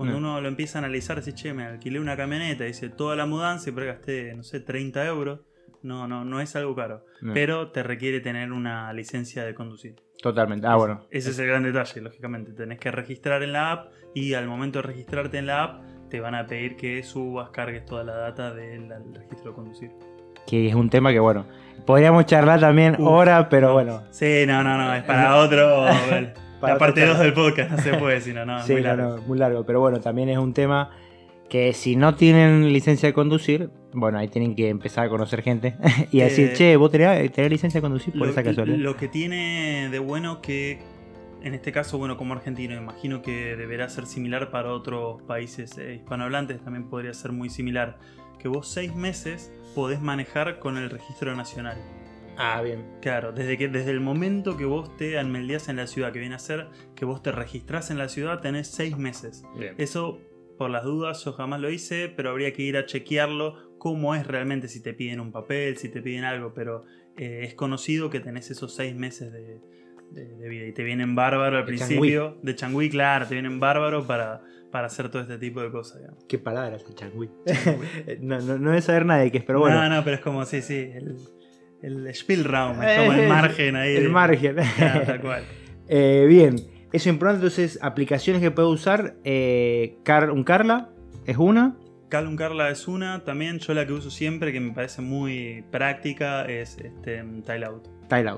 Cuando No. uno lo empieza a analizar, dice, che, me alquilé una camioneta, dice, toda la mudanza y gasté, no sé, 30 euros. No, no, no es algo caro. No. Pero te requiere tener una licencia de conducir. Totalmente. Ah, bueno. Ese es el gran detalle, lógicamente. Tenés que registrar en la app y al momento de registrarte en la app te van a pedir que subas, cargues toda la data del registro de conducir. Que es un tema que, bueno, podríamos charlar también Uf, ahora, pero no. bueno. Sí, no, no, no, es para otro. Para la parte otra 2 del podcast, no se puede, sino no, sí, muy largo. no, muy largo. Pero bueno, también es un tema que si no tienen licencia de conducir, bueno, ahí tienen que empezar a conocer gente y a decir, Eh, che, vos tenés, tenés licencia de conducir por Lo, esa casualidad. lo que tiene de bueno que en este caso, bueno, como argentino, imagino que deberá ser similar para otros países eh, hispanohablantes, también podría ser muy similar, que vos seis meses podés manejar con el registro nacional. Ah, bien. Claro, desde, que, desde el momento que vos te almeldías en la ciudad, que viene a ser que vos te registrás en la ciudad, tenés seis meses. Bien. Eso, por las dudas, yo jamás lo hice, pero habría que ir a chequearlo cómo es realmente si te piden un papel, si te piden algo, pero eh, es conocido que tenés esos seis meses de, de- de vida y te vienen bárbaro al De principio, de changüí, claro, te vienen bárbaro para, para hacer todo este tipo de cosas. digamos. Qué palabras el changüí. no, no, no debe saber nadie qué es, pero bueno. No, no, pero es como, sí, sí, el, el Spielraum, es como el margen ahí. El de- margen. Claro, tal cual. Eh, bien, eso es importante. Entonces, aplicaciones que puedo usar. eh, Car- un Carla es una. Calum Carla es una, también yo la que uso siempre, que me parece muy práctica, es este, Tile Out. Tile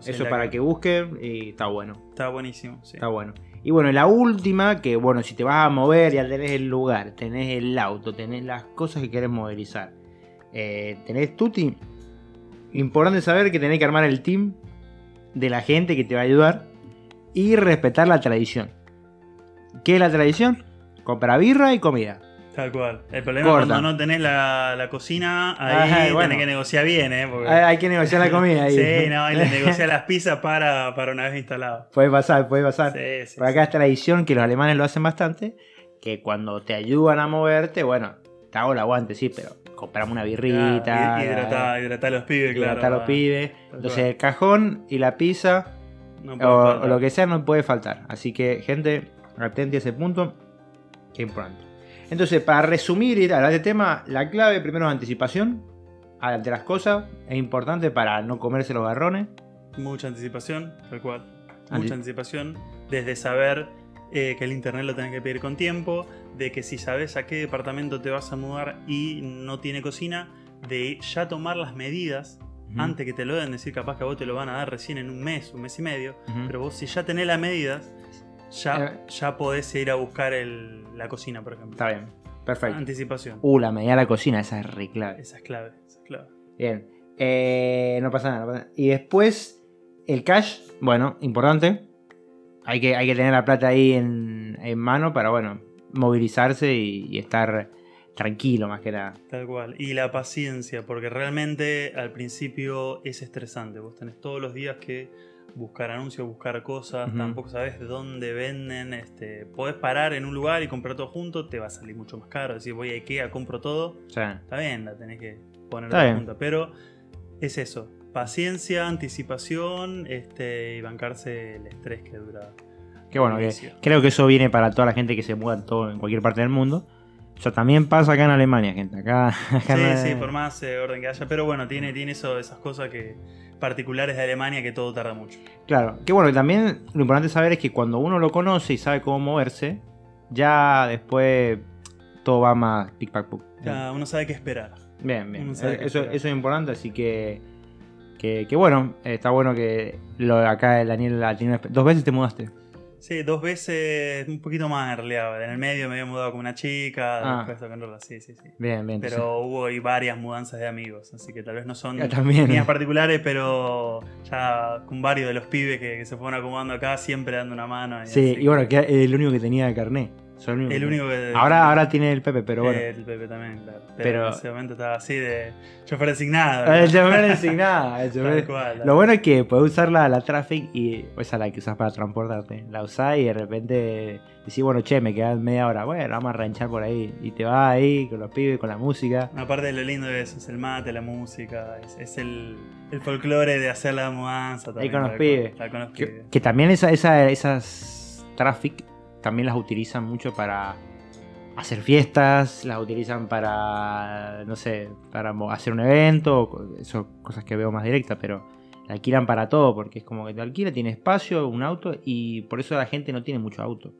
sí, Eso para que- que busquen y está bueno. Está buenísimo, sí. Está bueno. Y bueno, la última, que bueno, si te vas a mover, ya tenés el lugar, tenés el auto, tenés las cosas que querés movilizar. eh, tenés Tuti. Importante saber que tenés que armar el team de la gente que te va a ayudar y respetar la tradición. ¿Qué es la tradición? Comprar birra y comida. Tal cual. El problema es Corta. cuando no tenés la, la cocina, ahí Ajá, bueno. tenés que negociar bien, ¿eh? Porque- Hay, hay que negociar la comida ahí. Sí, no, y le negociar las pizzas para, para una vez instalado. Puede pasar, puede pasar. Sí, sí, Por acá es tradición que los alemanes lo hacen bastante. Que cuando te ayudan a moverte, bueno, te hago el aguante, sí, pero compramos una birrita. Ah, hidratá a los pibes, claro. hidratar a los pibes. Entonces el cajón y la pizza No o, lo que sea no puede faltar. Así que, gente, atente a ese punto. Que importante. Entonces, para resumir y hablar de tema, la clave primero es anticipación ante las cosas. Es importante para no comerse los garrones. Mucha anticipación, tal cual. Mucha anticipación. Desde saber eh, que el internet lo tenés que pedir con tiempo, de que si sabes a qué departamento te vas a mudar y no tiene cocina, de ya tomar las medidas antes que te lo den, decir capaz que a vos te lo van a dar recién en un mes, un mes y medio, pero vos si ya tenés las medidas, ya, Eh. ya podés ir a buscar el- la cocina, por ejemplo. Está bien. Perfecto. Anticipación. Uh, la medida de la cocina, esa es re clave. Esa es clave, esa es clave. Bien. Eh, no pasa nada, no pasa nada. Y después, el cash, bueno, importante. Hay que, hay que tener la plata ahí en, en mano para, bueno, movilizarse y, y estar tranquilo más que nada. Tal cual. Y la paciencia, porque realmente al principio es estresante. Vos tenés todos los días que buscar anuncios, buscar cosas, Ujú. tampoco sabes de dónde venden. Este, podés parar en un lugar y comprar todo junto, te va a salir mucho más caro. Decir, voy a Ikea, compro todo. Está bien, la tenés que poner Está a bien. junta. Pero es eso. Paciencia, anticipación este, y bancarse el estrés que dura. que bueno, que creo que eso viene para toda la gente que se muda en, todo, en cualquier parte del mundo. O sea, también pasa acá en Alemania, gente. Acá, acá Sí, sí, por más eh, orden que haya. Pero bueno, tiene, tiene eso, esas cosas que particulares de Alemania que todo tarda mucho. Claro, que bueno, que también lo importante saber es que cuando uno lo conoce y sabe cómo moverse, ya después todo va más pic pac puc. Ya uno sabe qué esperar. Bien, bien. Qué Eso, esperar. eso es importante, así que, que, que bueno, está bueno que lo de acá el Daniel la tiene. Dos veces te mudaste. Sí, dos veces, un poquito más en realidad. En el medio me había mudado con una chica, Ah. después con Rola, sí, sí, sí. Bien, bien. Pero hubo ahí varias mudanzas de amigos, así que tal vez no son mías particulares, pero ya con varios de los pibes que, que se fueron acomodando acá, siempre dando una mano. y Sí, así. y bueno, que el único que tenía de carnet. Soy el único. el que- único que. Ahora, ahora tiene el Pepe, pero bueno. El Pepe también, claro. Pero, Pero- en ese momento estaba así de chofer designado. El chofer designado. el chofer- Tal cual, tal Lo bueno es que puedes usar la, la traffic y esa la que usas para transportarte. La usás y de repente decís, bueno, che, me quedan media hora. Bueno, vamos a ranchar por ahí. Y te vas ahí con los pibes, con la música. Aparte de lo lindo de eso, es el mate, la música, es, es el, el folclore de hacer la mudanza. también, con los tal pibes. cual, tal con los Que, pibes. que también esa, esa- esas traffic también las utilizan mucho para hacer fiestas, las utilizan para, no sé, para hacer un evento, eso cosas que veo más directas, pero la alquilan para todo, porque es como que te alquila, tiene espacio, un auto, y por eso la gente no tiene mucho auto.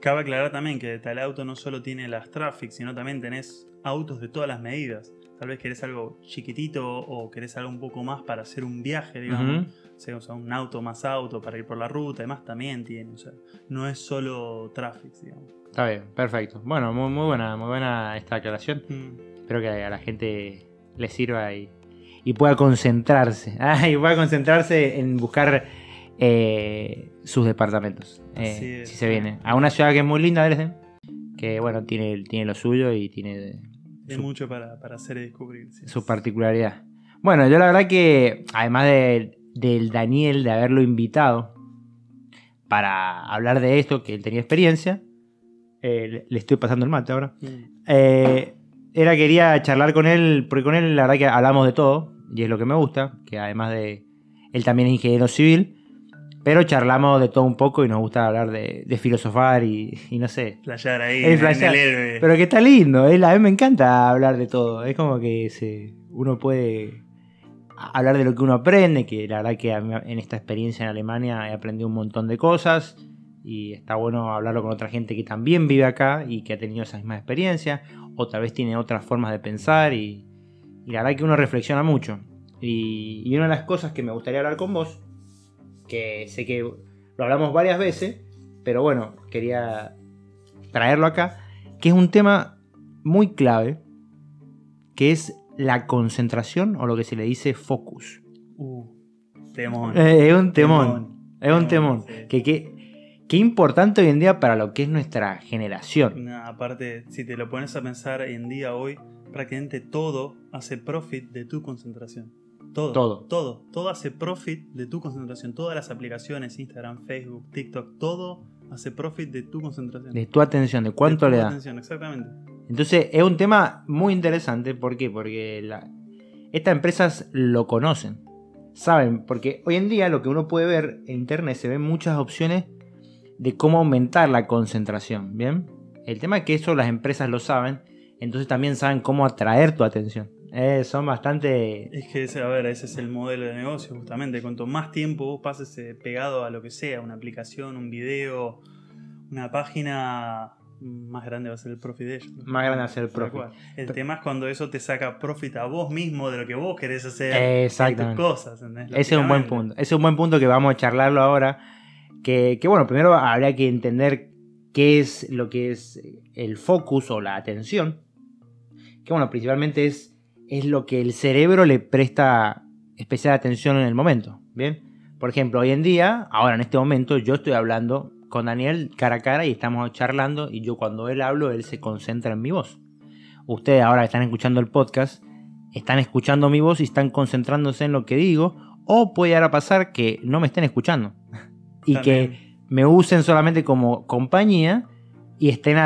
Cabe aclarar también que tal auto no solo tiene las traffic, sino también tenés autos de todas las medidas. Tal vez querés algo chiquitito o querés algo un poco más para hacer un viaje, digamos. Sea, o sea, un auto más auto para ir por la ruta, además también tiene. O sea, no es solo traffic, digamos. Está bien, perfecto. Bueno, muy, muy buena, muy buena esta aclaración. Mm. Espero que a la gente le sirva y, y pueda concentrarse. Ah, y pueda concentrarse en buscar eh, sus departamentos. eh, si se viene. A una ciudad que es muy linda, Dresden. Que bueno, tiene, tiene lo suyo y tiene su- mucho para, para hacer y descubrir. sí. su particularidad. Bueno, yo la verdad que, además de- del Daniel, de haberlo invitado para hablar de esto, que él tenía experiencia, eh, le- estoy pasando el mate ahora. Mm. Eh, era quería charlar con él, porque con él la verdad que hablamos de todo, y es lo que me gusta, que además de... Él también es ingeniero civil, pero charlamos de todo un poco y nos gusta hablar de, de filosofar y, y no sé. Playar ahí. El en el Elbe. Pero que está lindo, él- a mí me encanta hablar de todo, es como que se, uno puede hablar de lo que uno aprende, que la verdad que en esta experiencia en Alemania he aprendido un montón de cosas y está bueno hablarlo con otra gente que también vive acá y que ha tenido esa misma experiencia o tal vez tiene otras formas de pensar y, la verdad que uno reflexiona mucho. Y una de las cosas que me gustaría hablar con vos, que sé que lo hablamos varias veces, pero bueno, quería traerlo acá, que es un tema muy clave, que es la concentración o lo que se le dice focus. Uh, temón. Eh, es un temón. Es un Temón, temón. sí. Que, que, que importante hoy en día para lo que es nuestra generación. No, aparte, si te lo pones a pensar en día hoy, prácticamente todo hace profit de tu concentración. Todo. Todo. Todo. Todo hace profit de tu concentración. Todas las aplicaciones, Instagram, Facebook, TikTok, todo hace profit de tu concentración. De tu atención, de cuánto tu le da. atención, exactamente. Entonces es un tema muy interesante. ¿Por qué? Porque estas empresas lo conocen. Saben, porque hoy en día lo que uno puede ver en internet se ven muchas opciones de cómo aumentar la concentración. ¿Bien? El tema es que eso las empresas lo saben. Entonces también saben cómo atraer tu atención. Eh, son bastante... Es que, a ver, ese es el modelo de negocio, justamente. Cuanto más tiempo vos pases eh, pegado a lo que sea, una aplicación, un video, una página, más grande va a ser el profit de ellos. Más grande va a ser el profit. El tema es cuando eso te saca profit a vos mismo de lo que vos querés hacer Exactamente. en tus cosas. Ese es un buen punto. Ese es un buen punto que vamos a charlarlo ahora. Que, que, bueno, primero habría que entender qué es lo que es el focus o la atención. Que bueno, principalmente es, es lo que el cerebro le presta especial atención en el momento. Bien. Por ejemplo, hoy en día, ahora en este momento, yo estoy hablando con Daniel cara a cara y estamos charlando. Y yo cuando él hablo, él se concentra en mi voz. Ustedes ahora que están escuchando el podcast, están escuchando mi voz y están concentrándose en lo que digo. O puede llegar a pasar que no me estén escuchando. y También. que me usen solamente como compañía y estén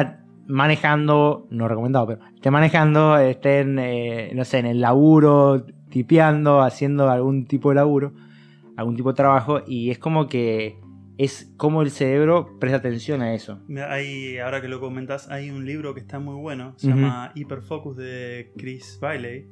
manejando, no recomendado, pero estén manejando, estén, eh, no sé, en el laburo, tipeando, haciendo algún tipo de laburo, algún tipo de trabajo. Y es como que es como el cerebro presta atención a eso. Hay, ahora que lo comentas, hay un libro que está muy bueno, se llama Hyperfocus de Chris Bailey.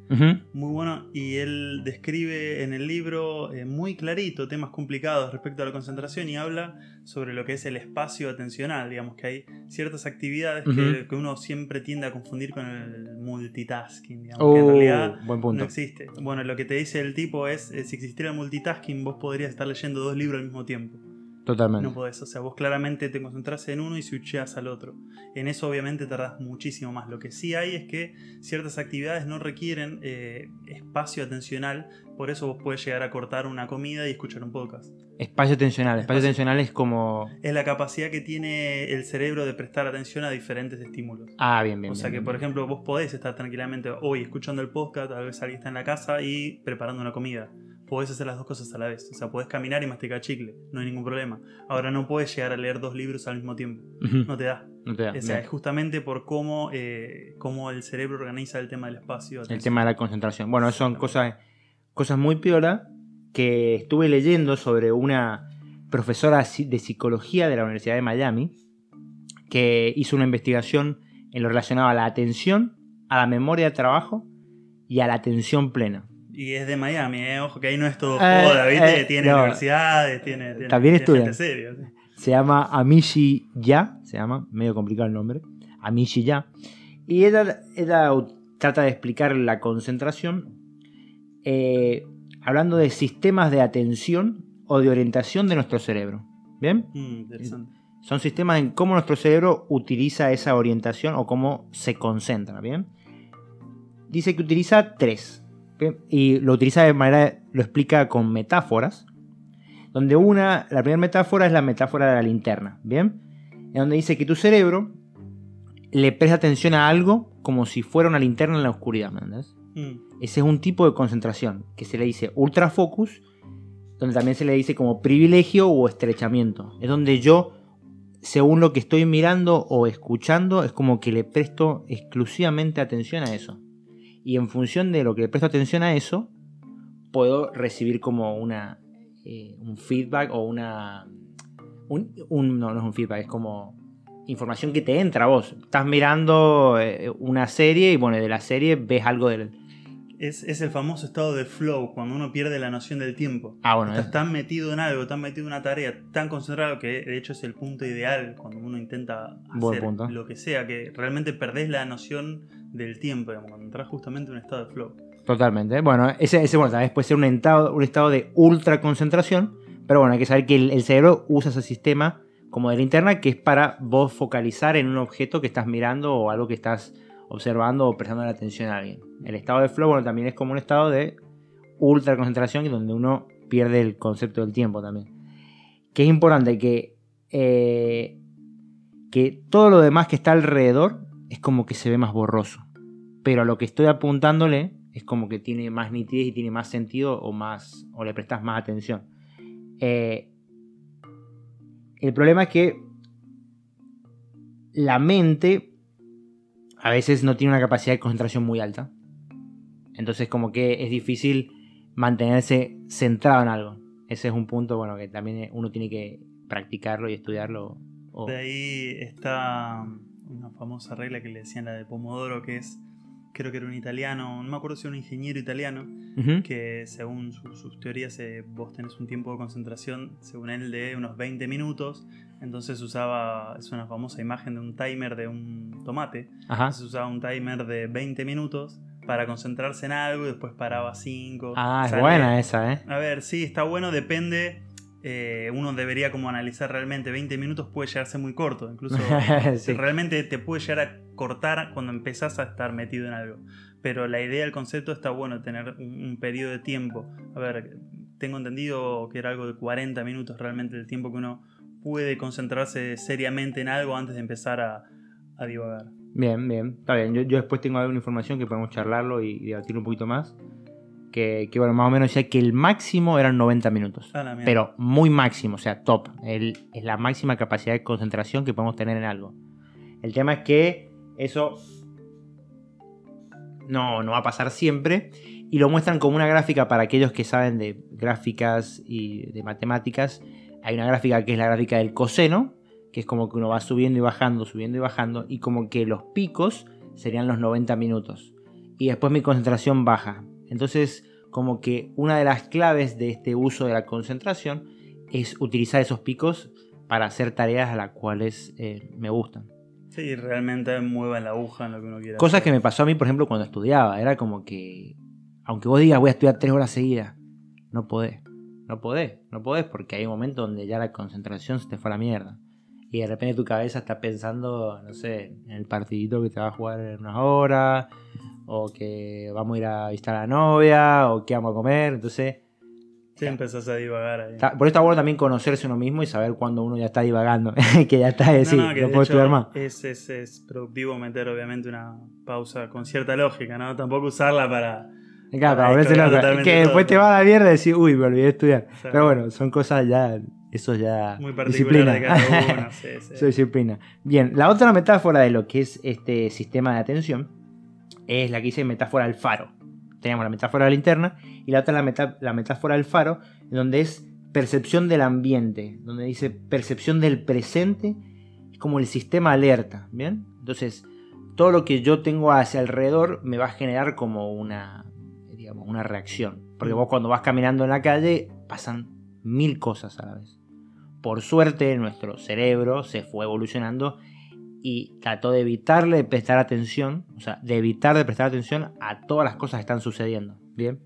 Muy bueno, y él describe en el libro eh, muy clarito temas complicados respecto a la concentración y habla sobre lo que es el espacio atencional. Digamos que hay ciertas actividades que, uno siempre tiende a confundir con el multitasking. Digamos, que en Oh, realidad buen no punto. existe. Bueno, lo que te dice el tipo es: eh, si existiera el multitasking, vos podrías estar leyendo dos libros al mismo tiempo. Totalmente. No podés, o sea, vos claramente te concentrás en uno y switcheás al otro. En eso obviamente tardás muchísimo más. Lo que sí hay es que ciertas actividades no requieren eh, espacio atencional, por eso vos podés llegar a cortar una comida y escuchar un podcast. Espacio atencional. Espacio Espacio- atencional es como. Es la capacidad que tiene el cerebro de prestar atención a diferentes estímulos. Ah, bien, bien. O sea bien, que, por ejemplo, vos podés estar tranquilamente hoy escuchando el podcast, tal vez alguien está en la casa y preparando una comida. Podés hacer las dos cosas a la vez. O sea, podés caminar y masticar chicle, no hay ningún problema. Ahora no podés llegar a leer dos libros al mismo tiempo. No te da. No te da, O sea, bien. es justamente por cómo, eh, cómo el cerebro organiza el tema del espacio. El tema de la concentración. Bueno, son cosas, cosas muy piola que estuve leyendo sobre una profesora de psicología de la Universidad de Miami que hizo una investigación en lo relacionado a la atención, a la memoria de trabajo y a la atención plena. Y es de Miami, ¿eh? Ojo que ahí no es todo Eh, joda, ¿viste? eh, tiene no. universidades, tiene, tiene- También sí. Se llama Amishi Ya, se llama, medio complicado el nombre, Amishi Ya. Y ella, ella trata de explicar la concentración eh, hablando de sistemas de atención o de orientación de nuestro cerebro. ¿Bien? Mm, interesante. Son sistemas en cómo nuestro cerebro utiliza esa orientación o cómo se concentra. ¿Bien? Dice que utiliza tres. Y lo utiliza de manera, lo explica con metáforas. Donde una, la primera metáfora es la metáfora de la linterna, ¿bien? En donde dice que tu cerebro le presta atención a algo como si fuera una linterna en la oscuridad, ¿me entiendes? Mm. Ese es un tipo de concentración que se le dice ultra focus, donde también se le dice como privilegio o estrechamiento. Es donde yo, según lo que estoy mirando o escuchando, es como que le presto exclusivamente atención a eso. Y en función de lo que presto atención a eso, puedo recibir como una eh, un feedback o una un, un- no, no es un feedback, es como información que te entra a vos. Estás mirando eh, una serie y bueno, de la serie ves algo del... Es, es el famoso estado de flow, cuando uno pierde la noción del tiempo. Ah, bueno, Estás es- tan metido en algo, tan metido en una tarea, tan concentrado que de hecho es el punto ideal cuando uno intenta hacer lo que sea, que realmente perdés la noción del tiempo, digamos, cuando justamente en un estado de flow. Totalmente. Bueno, ese, ese bueno, también puede ser un estado, un estado de ultra concentración, pero bueno, hay que saber que el, el cerebro usa ese sistema como de linterna que es para vos focalizar en un objeto que estás mirando o algo que estás observando o prestando la atención a alguien. El estado de flow, bueno, también es como un estado de ultra concentración donde uno pierde el concepto del tiempo también. Que es importante que, eh, que todo lo demás que está alrededor es como que se ve más borroso. Pero a lo que estoy apuntándole es como que tiene más nitidez y tiene más sentido o más o le prestas más atención. Eh, el problema es que la mente a veces no tiene una capacidad de concentración muy alta. Entonces como que es difícil mantenerse centrado en algo. Ese es un punto bueno que también uno tiene que practicarlo y estudiarlo. De ahí está una famosa regla que le decían la de Pomodoro, que es, creo que era un italiano, no me acuerdo si era un ingeniero italiano, que según su- sus teorías eh, vos tenés un tiempo de concentración, según él, de unos 20 minutos. Entonces usaba, es una famosa imagen de un timer de un tomate. Ajá. Entonces usaba un timer de 20 minutos para concentrarse en algo y después paraba 5. Ah, es buena esa, ¿eh? A ver, sí, está bueno, depende. Eh, uno debería como analizar realmente 20 minutos puede llegar a ser muy corto incluso Sí. realmente te puede llegar a cortar cuando empezás a estar metido en algo pero la idea del concepto está bueno tener un, un periodo de tiempo a ver tengo entendido que era algo de 40 minutos realmente el tiempo que uno puede concentrarse seriamente en algo antes de empezar a, a divagar Bien, bien, está bien. Yo, yo después tengo alguna información que podemos charlarlo y, y debatir un poquito más. Que, que, bueno, más o menos decía que el máximo eran 90 minutos. Pero muy máximo, o sea, top. El- es la máxima capacidad de concentración que podemos tener en algo. El tema es que eso no, no va a pasar siempre. Y lo muestran como una gráfica para aquellos que saben de gráficas y de matemáticas. Hay una gráfica que es la gráfica del coseno, que es como que uno va subiendo y bajando, subiendo y bajando, y como que los picos serían los 90 minutos. Y después mi concentración baja. Entonces, como que una de las claves de este uso de la concentración es utilizar esos picos para hacer tareas a las cuales eh, me gustan. sí realmente mueva la aguja en lo que uno quiera Cosas hacer. que me pasó a mí, por ejemplo, cuando estudiaba. Era como que, aunque vos digas voy a estudiar tres horas seguidas, no podés. No podés, no podés, porque hay un momento donde ya la concentración se te fue a la mierda. Y de repente tu cabeza está pensando, no sé, en el partidito que te va a jugar en unas horas, o que vamos a ir a visitar a la novia, o que vamos a comer. Entonces, sí empezás a divagar ahí está- por eso está bueno también conocerse uno mismo y saber cuándo uno ya está divagando, que ya está, de sí, no, que de puedo estudiar más. Es, es, es productivo meter obviamente una pausa con cierta lógica, ¿no? Tampoco usarla para... Claro, para. Es totalmente que todo. después te va a la mierda y decís, uy, me olvidé de estudiar. O sea, Pero bueno, son cosas ya, eso ya... Muy particular de cada uno. sí, sí. Es disciplina. Bien, la otra metáfora de lo que es este sistema de atención es la que dice metáfora del faro. Tenemos la metáfora de la linterna y la otra la, la metáfora del faro, donde es percepción del ambiente, donde dice percepción del presente, es como el sistema alerta, ¿bien? Entonces, todo lo que yo tengo hacia alrededor me va a generar como una, digamos, una reacción. Porque vos cuando vas caminando en la calle pasan mil cosas a la vez. Por suerte, nuestro cerebro se fue evolucionando y trató de evitarle de prestar atención, o sea, de evitar de prestar atención a todas las cosas que están sucediendo. Bien.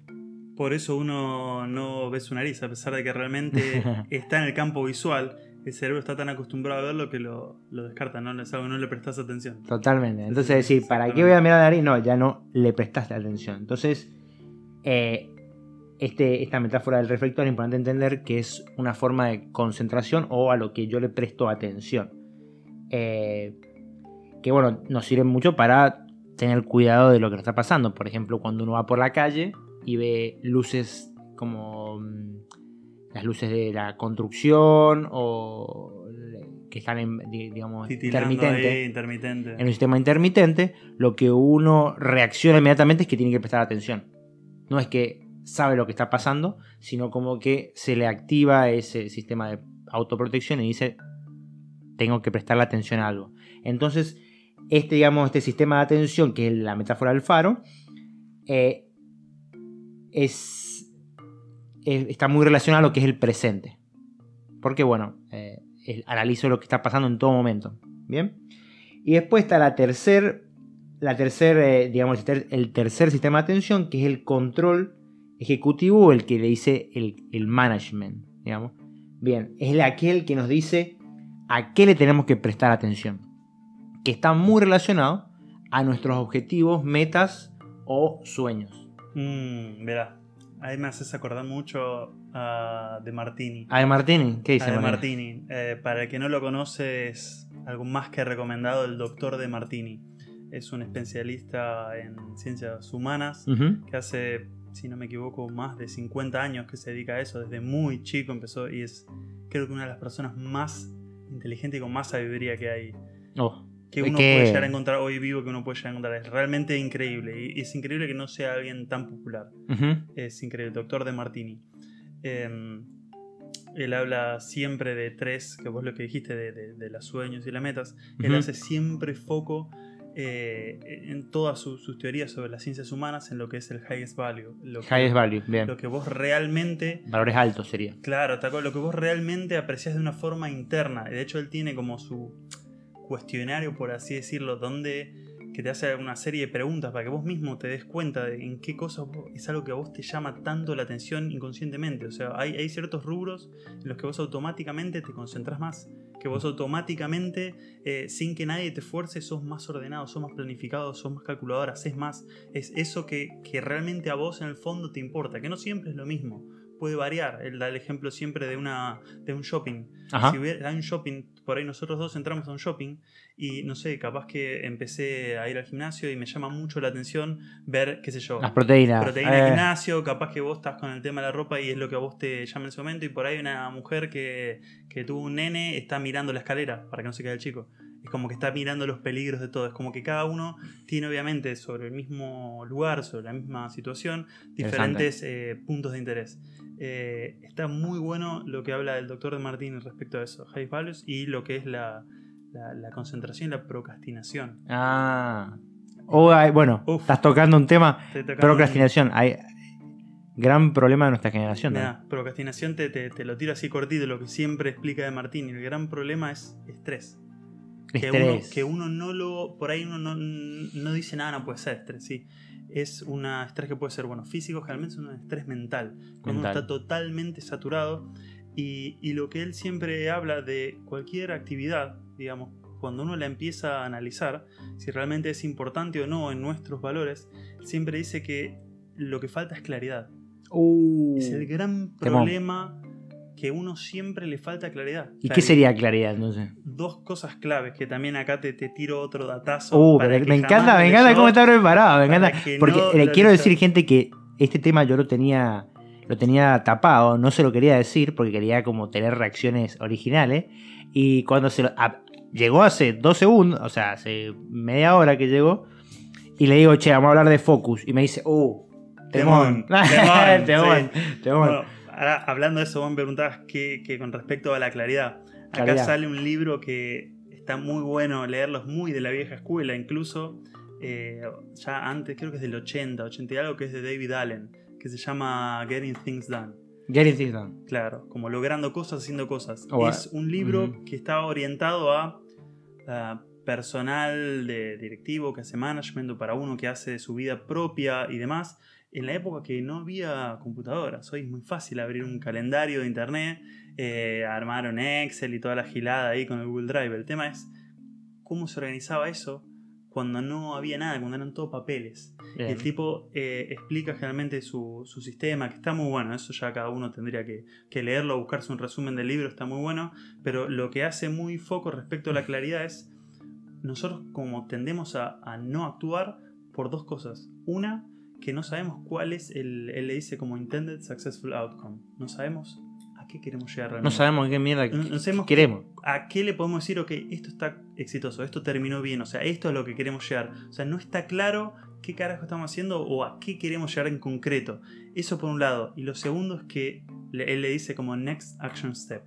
Por eso uno no ve su nariz, a pesar de que realmente está en el campo visual. El cerebro está tan acostumbrado a verlo que lo, lo descarta, ¿no? Es algo que no le prestas atención. Totalmente. Entonces Sí, ¿para qué voy a mirar la nariz? No, ya no le prestaste atención. Entonces, eh, este, esta metáfora del reflector es importante entender que es una forma de concentración o a lo que yo le presto atención. Eh, que bueno, nos sirve mucho para tener cuidado de lo que nos está pasando. Por ejemplo, cuando uno va por la calle y ve luces como mm, las luces de la construcción o que están en, digamos, intermitente, en un sistema intermitente, lo que uno reacciona inmediatamente es que tiene que prestar atención. No es que sabe lo que está pasando, sino como que se le activa ese sistema de autoprotección y dice, tengo que prestarle atención a algo. Entonces, este, digamos, este sistema de atención, que es la metáfora del faro, eh, es, está muy relacionado a lo que es el presente. Porque, bueno, eh, analizo lo que está pasando en todo momento. ¿Bien? Y después está la tercer, la tercer, eh, digamos, el tercer sistema de atención, que es el control ejecutivo, el que le dice el, el management, digamos. Bien, es aquel que nos dice a qué le tenemos que prestar atención. Que está muy relacionado a nuestros objetivos, metas o sueños. Mmm, verá. Ahí me haces acordar mucho a De Martini. ¿A De Martini? ¿Qué dice? A De Martini. Eh, para el que no lo conoce, es algo más que recomendado el doctor De Martini. Es un especialista en ciencias humanas que hace, si no me equivoco, más de 50 años que se dedica a eso. Desde muy chico empezó y es, creo que una de las personas más inteligentes y con más sabiduría que hay. Oh que uno puede llegar a encontrar hoy vivo, que uno puede llegar a encontrar. Es realmente increíble. Y es increíble que no sea alguien tan popular. Es increíble. doctor de Martini. Em, él habla siempre de tres, que vos lo que dijiste, de, los sueños y las metas. Él hace siempre foco eh, en todas sus, teorías sobre las ciencias humanas en lo que es el highest value. Lo que, highest value, bien. Lo que vos realmente. Valores altos sería. Claro, lo que vos realmente aprecias de una forma interna. De hecho, él tiene como su cuestionario, por así decirlo, donde que te hace una serie de preguntas para que vos mismo te des cuenta de en qué cosas es algo que a vos te llama tanto la atención inconscientemente. O sea, hay, hay ciertos rubros en los que vos automáticamente te concentras más, que vos automáticamente, eh, sin que nadie te fuerce, sos más ordenado, sos más planificado, sos más calculador, haces más. Es eso que, que realmente a vos en el fondo te importa, que no siempre es lo mismo puede variar. Él da el ejemplo siempre de, una, de un shopping. Si hubiera, hay un shopping, por ahí nosotros dos entramos a un shopping y no sé, capaz que empecé a ir al gimnasio y me llama mucho la atención ver, qué sé yo, las proteínas. Proteínas eh. gimnasio, capaz que vos estás con el tema de la ropa y es lo que a vos te llama en ese momento y por ahí una mujer que, que tuvo un nene está mirando la escalera para que no se quede el chico es como que está mirando los peligros de todo. Es como que cada uno tiene obviamente sobre el mismo lugar, sobre la misma situación, diferentes eh, puntos de interés. Eh, está muy bueno lo que habla el doctor de Martín respecto a eso, high values, y lo que es la, concentración y la procrastinación. Ah. bueno, estás tocando un tema. Procrastinación. Hay gran problema de nuestra generación. procrastinación te, te, lo tiro así cortito, lo que siempre explica de Martín. El gran problema es estrés que uno, que uno, no lo. Por ahí uno no, dice nada, no puede ser estrés, sí. Es un estrés que puede ser, bueno, físico, generalmente es un estrés mental. Cuando uno está totalmente saturado. Y, lo que él siempre habla de cualquier actividad, digamos, cuando uno la empieza a analizar, si realmente es importante o no en nuestros valores, siempre dice que lo que falta es claridad. Uh, es el gran problema que uno siempre le falta claridad. ¿Y qué sería claridad entonces? Dos cosas claves que también acá te, tiro otro datazo. Uh, me encanta, me encanta cómo está preparado, me encanta. Porque le quiero decir, gente, que este tema yo lo tenía, lo tenía tapado, no se lo quería decir porque quería como tener reacciones originales. Y cuando se lo, llegó hace dos segundos, o sea, hace media hora que llegó, y le digo, che, vamos a hablar de Focus. Y me dice, uh, temón. Temón, temón, ahora, hablando de eso, vos me preguntabas que, con respecto a la claridad. Acá sale un libro que está muy bueno leerlo, muy de la vieja escuela, incluso eh, ya antes, creo que es del 80, 80 y algo, que es de David Allen, que se llama Getting Things Done. Getting Things Done. Claro, como logrando cosas, haciendo cosas. Oh, es un libro que está orientado a, personal de directivo que hace management o para uno que hace su vida propia y demás en la época que no había computadoras. Hoy es muy fácil abrir un calendario de internet, eh, armar un Excel y toda la gilada ahí con el Google Drive. El tema es cómo se organizaba eso cuando no había nada, cuando eran todos papeles. Bien. el tipo eh, explica generalmente su, su sistema, que está muy bueno, eso ya cada uno tendría que, que leerlo, buscarse un resumen del libro, está muy bueno, pero lo que hace muy foco respecto a la claridad es, nosotros como tendemos a, a no actuar por dos cosas. Una, que no sabemos cuál es el, él le dice como intended successful outcome, no sabemos a qué queremos llegar realmente. No sabemos qué mierda No- no sabemos queremos. ¿A qué le podemos decir, ok, esto está exitoso, esto terminó bien, o sea, esto es lo que queremos llegar? O sea, no está claro qué carajo estamos haciendo o a qué queremos llegar en concreto. Eso por un lado. Y lo segundo es que él le dice como next action step,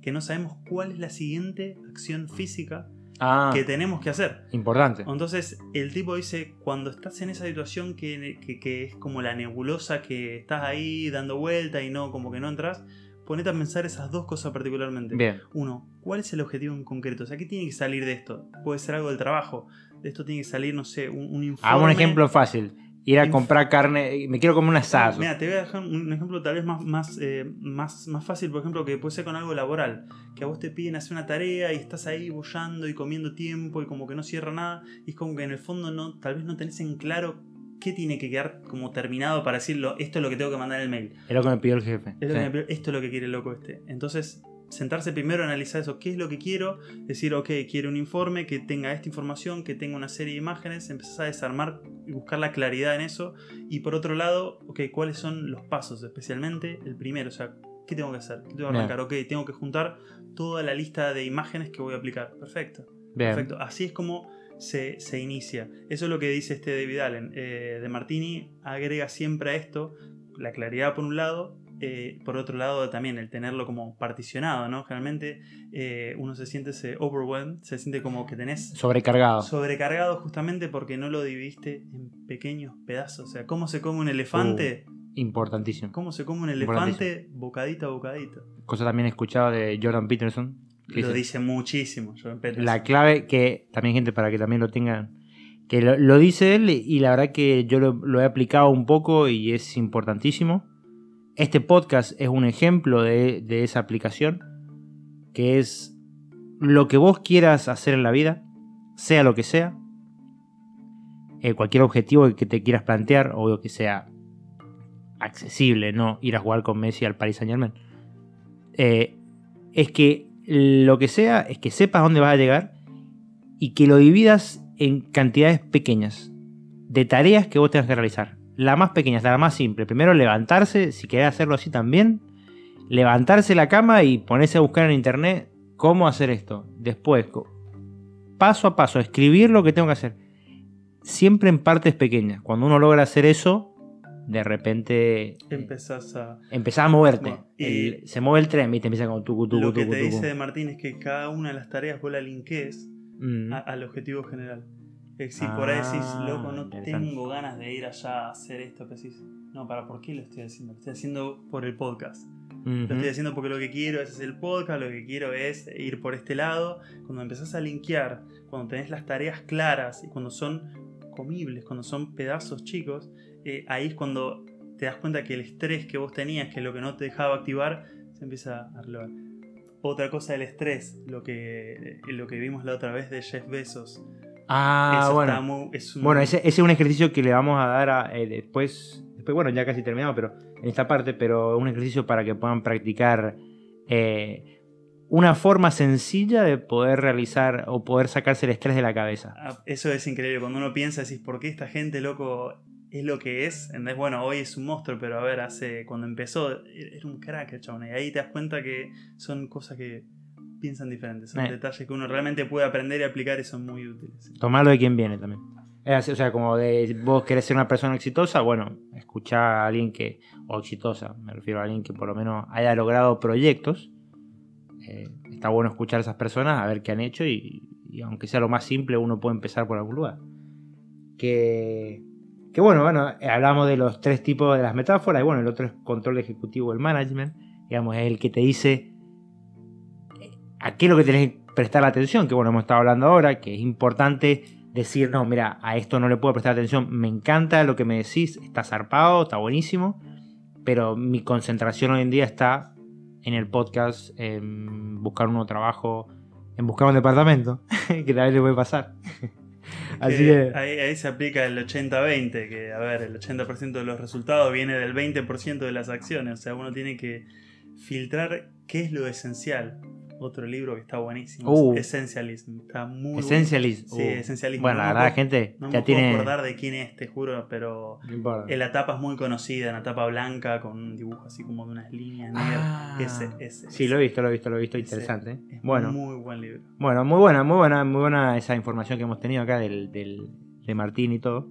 que no sabemos cuál es la siguiente acción física Ah, que tenemos que hacer. importante. Entonces, el tipo dice, cuando estás en esa situación que, que- que es como la nebulosa, que estás ahí dando vuelta y no, como que no entras, ponete a pensar esas dos cosas particularmente. Bien. Uno, ¿cuál es el objetivo en concreto? O sea, ¿qué tiene que salir de esto? Puede ser algo del trabajo. De esto tiene que salir, no sé, un, un informe. Hago un ejemplo fácil. Ir a comprar carne. Me quiero comer un asado. Mira, te voy a dejar un ejemplo tal vez más, más, eh, más, más fácil, por ejemplo, que puede ser con algo laboral. Que a vos te piden hacer una tarea y estás ahí bollando y comiendo tiempo y como que no cierra nada. Y es como que en el fondo no, tal vez no tenés en claro qué tiene que quedar como terminado para decirlo, esto es lo que tengo que mandar en el mail. Es lo que me pidió el jefe. Es lo que me pidió, esto es lo que quiere el loco este. Entonces, sentarse primero a analizar eso, qué es lo que quiero, decir, ok, quiero un informe que tenga esta información, que tenga una serie de imágenes, empezás a desarmar y buscar la claridad en eso. Y por otro lado, ok, cuáles son los pasos, especialmente el primero, o sea, ¿qué tengo que hacer? ¿Qué tengo que Bien. arrancar? Ok, tengo que juntar toda la lista de imágenes que voy a aplicar. Perfecto. Bien. Perfecto. Así es como se, se inicia. Eso es lo que dice este David Allen. Eh, de Martini agrega siempre a esto la claridad por un lado, eh, por otro lado también el tenerlo como particionado, ¿no? Generalmente eh, uno se siente ese overwhelmed, se siente como que tenés Sobrecargado. sobrecargado justamente porque no lo dividiste en pequeños pedazos. O sea, ¿cómo se come un elefante? Importantísimo. ¿Cómo se come un elefante? Bocadito a bocadito. Cosa también escuchado de Jordan Peterson. que Lo dice, dice muchísimo, Jordan Peterson. La clave que también, gente, para que también lo tengan. Que lo, lo dice él y la verdad que yo lo, lo he aplicado un poco y es importantísimo. Este podcast es un ejemplo de, de esa aplicación. Que es lo que vos quieras hacer en la vida, sea lo que sea. eh, cualquier objetivo que te quieras plantear, o que sea accesible, no ir a jugar con Messi al Paris Saint Germain. Eh, es que lo que sea, es que sepas dónde vas a llegar y que lo dividas en cantidades pequeñas de tareas que vos tengas que realizar. La más pequeña, hasta la más simple. Primero levantarse, si querés hacerlo así también. Levantarse la cama y ponerse a buscar en internet cómo hacer esto. Después, paso a paso, escribir lo que tengo que hacer. Siempre en partes pequeñas. Cuando uno logra hacer eso, de repente Empezás a... empezás a moverte. Bueno, y- El- se mueve el tren, ¿viste? Empieza con tucu, Lo que te dice de Martín es que cada una de las tareas vos la Mm. a- al objetivo general. Decir, por ahí decís, Ah, loco, no tengo ganas de ir allá a hacer esto que decís. No, para, ¿por qué lo estoy haciendo? Lo estoy haciendo por el podcast. Lo Ujú. estoy haciendo porque lo que quiero es el podcast, lo que quiero es ir por este lado. Cuando empezás a linkear, cuando tenés las tareas claras y cuando son comibles, cuando son pedazos chicos, eh, ahí es cuando te das cuenta que el estrés que vos tenías, que es lo que no te dejaba activar, se empieza a relevar. Otra cosa del estrés, lo que, eh, lo que vimos la otra vez de Jeff Bezos. Ah, Eso bueno. muy- es un- Bueno, ese, ese es un ejercicio que le vamos a dar a, eh, después, después. Bueno, ya casi terminado, pero en esta parte, pero un ejercicio para que puedan practicar eh, una forma sencilla de poder realizar o poder sacarse el estrés de la cabeza. Ah, Eso es increíble. Cuando uno piensa, decís, ¿por qué esta gente, loco, es lo que es? ¿Entendés? Bueno, hoy es un monstruo, pero a ver, hace cuando empezó, era un crack chabón. Y ahí te das cuenta que son cosas que piensan diferentes. Son Eh. detalles que uno realmente puede aprender y aplicar y son muy útiles. Tomarlo de quien viene también. Es así, o sea, como de vos querés ser una persona exitosa, bueno, escuchá a alguien que, o exitosa, me refiero a alguien que por lo menos haya logrado proyectos. Eh, está bueno escuchar a esas personas, a ver qué han hecho y, y aunque sea lo más simple, uno puede empezar por algún lugar. Que, que bueno, bueno, eh, hablamos de los tres tipos de las metáforas y bueno, el otro es control ejecutivo, el management, digamos, es el que te dice a qué es lo que tenés que prestar atención, que bueno, hemos estado hablando ahora, que es importante decir, no, mira, a esto no le puedo prestar atención, me encanta lo que me decís, está zarpado, está buenísimo, pero mi concentración hoy en día está en el podcast, en buscar un nuevo trabajo, en buscar un departamento, que tal vez le puede pasar. Así Que que. ahí, ahí se aplica el 80-20, que a ver, el 80% de los resultados viene del 20% de las acciones, o sea, uno tiene que filtrar qué es lo esencial. Otro libro que está buenísimo, Uh. es Essentialism, está muy Essentialist. bueno. Sí, Uh. Essentialism. Bueno, No la me verdad, puedo- gente No me ya puedo tiene. acordar de quién es, te juro, pero No eh, la tapa es muy conocida, una tapa blanca con un dibujo así como de unas líneas negras. Ah. Ese, ese. Sí, lo he visto, lo he visto, lo he visto. Interesante. Es Bueno. muy buen libro. Bueno, muy buena, muy buena, muy buena esa información que hemos tenido acá del, del- de Martín y todo.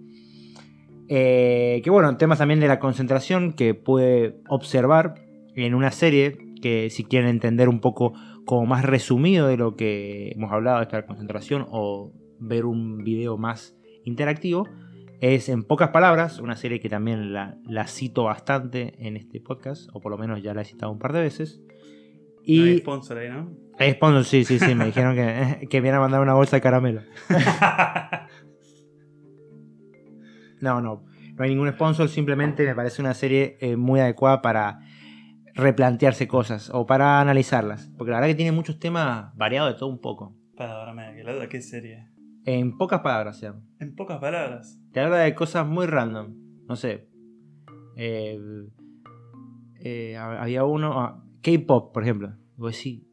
Eh, que bueno, temas también de la concentración que puede observar en una serie que si quieren entender un poco como más resumido de lo que hemos hablado de esta concentración o ver un video más interactivo, es en pocas palabras, una serie que también la, la cito bastante en este podcast, o por lo menos ya la he citado un par de veces. Y... No hay sponsor ahí, ¿no? es sponsor, sí, sí, sí, me dijeron que, que me iban a mandar una bolsa de caramelo. No, no, no hay ningún sponsor, simplemente me parece una serie eh, muy adecuada para replantearse cosas o para analizarlas. Porque la verdad que tiene muchos temas variados de todo un poco. En pocas palabras, sea, En pocas palabras. te habla de cosas muy random. No sé. Eh, eh, había uno. ah, K-pop, por ejemplo. Vos decís,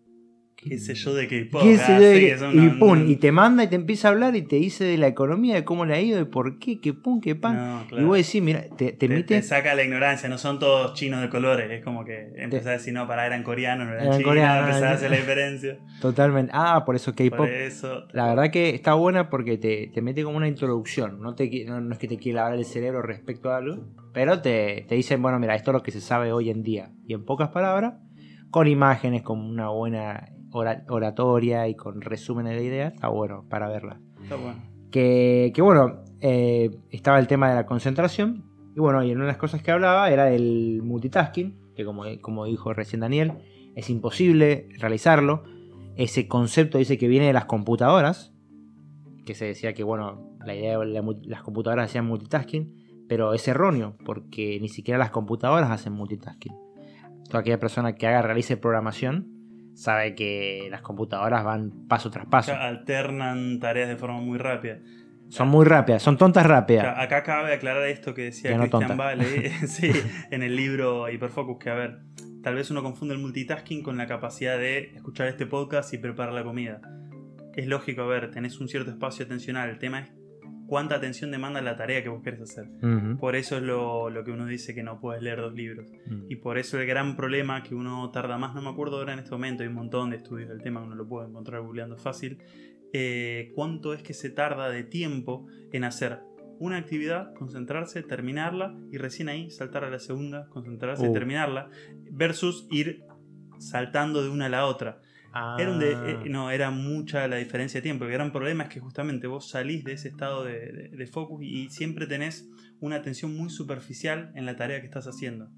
¿Qué sé yo de K-pop? ¿Qué sé yo de sí, y pum, y te manda y te empieza a hablar y te dice de la economía, de cómo le ha ido, de por qué, qué pum, qué pan. No, Y claro. vos decís, mira, te, te te, emite. te saca la ignorancia, no son todos chinos de colores, es como que empezás a decir, no, para, eran coreanos, no eran, Eran chinos, coreanos, empezás a hacer la diferencia. Totalmente. Ah, por eso K-pop. La verdad que está buena porque te, te mete como una introducción. No, te, no, es que te quiera lavar el cerebro respecto a algo, pero te, te dicen, bueno, mira, esto es lo que se sabe hoy en día. Y en pocas palabras, con imágenes, con una buena oratoria y con resúmenes de ideas, está bueno para verla. está bueno. Que, que bueno, eh, estaba el tema de la concentración. Y bueno, y en una de las cosas que hablaba era del multitasking, que como, como dijo recién Daniel, es imposible realizarlo. Ese concepto dice que viene de las computadoras, que se decía que bueno, la idea de la las computadoras hacían multitasking, pero es erróneo, porque ni siquiera las computadoras hacen multitasking. Toda aquella persona que haga, realice programación, sabe que las computadoras van paso tras paso. Alternan tareas de forma muy rápida. Son muy rápidas, son tontas rápidas. Acá, acá cabe aclarar esto que decía no Christian. Vale sí, en el libro Hyperfocus, que a ver, tal vez uno confunde el multitasking con la capacidad de escuchar este podcast y preparar la comida. Es lógico, a ver, tenés un cierto espacio atencional, el tema es cuánta atención demanda la tarea que vos querés hacer. Por eso es lo, lo que uno dice que no puedes leer dos libros. Y por eso el gran problema que uno tarda más, no me acuerdo ahora en este momento, hay un montón de estudios del tema que uno lo puede encontrar googleando fácil, eh, cuánto es que se tarda de tiempo en hacer una actividad, concentrarse, terminarla y recién ahí saltar a la segunda, concentrarse y Uh. terminarla, versus ir saltando de una a la otra. Era, de- Ah. eh, no, era mucha la diferencia de tiempo. El gran problema es que justamente vos salís de ese estado de, de- de focus y siempre tenés una atención muy superficial en la tarea que estás haciendo.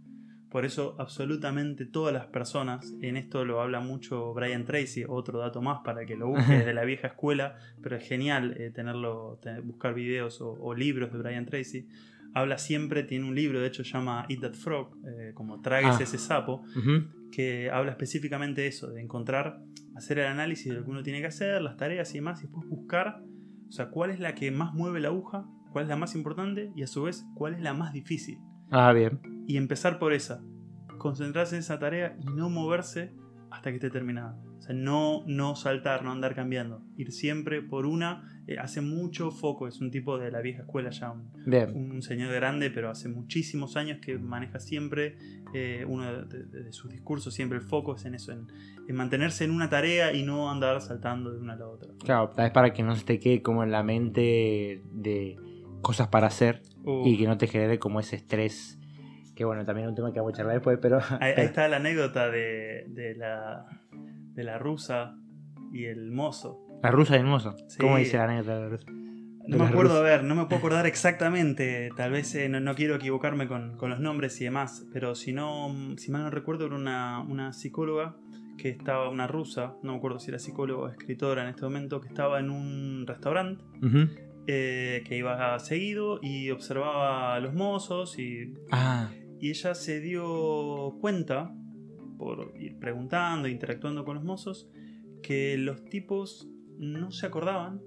Por eso absolutamente todas las personas, en esto lo habla mucho Brian Tracy, otro dato más para que lo busques de la vieja escuela, pero es genial eh, tenerlo, te- buscar videos o, o libros de Brian Tracy. Habla siempre, tiene un libro, de hecho llama Eat That Frog, eh, como tragues Ah. ese sapo, que habla específicamente de eso, de encontrar, hacer el análisis de lo que uno tiene que hacer, las tareas y demás, y después buscar, o sea, cuál es la que más mueve la aguja, cuál es la más importante y a su vez cuál es la más difícil. Ah, bien. Y empezar por esa, concentrarse en esa tarea y no moverse hasta que esté terminada. Sea, no, no saltar, no andar cambiando, ir siempre por una. eh, hace mucho foco, es un tipo de la vieja escuela ya, un, un señor grande, pero hace muchísimos años que maneja siempre, eh, uno de, de- de sus discursos, siempre el foco es en eso, en, en mantenerse en una tarea y no andar saltando de una a la otra. Claro, tal vez para que no se te quede como en la mente de cosas para hacer Uh, y que no te genere como ese estrés. Que bueno, también es un tema que vamos a charlar después, pero. ahí, ahí está la anécdota de, de la, de la rusa y el mozo. La rusa y el mozo. Sí. ¿Cómo dice la anécdota de la rusa? No me acuerdo, a ver, no me puedo acordar exactamente, tal vez eh, no, no quiero equivocarme con, con los nombres y demás, pero si no, si mal no recuerdo, era una, una psicóloga que estaba, una rusa, no me acuerdo si era psicóloga o escritora en este momento, que estaba en un restaurante eh, que iba seguido y observaba a los mozos y, Ah, y ella se dio cuenta, por ir preguntando, interactuando con los mozos, que los tipos no se acordaban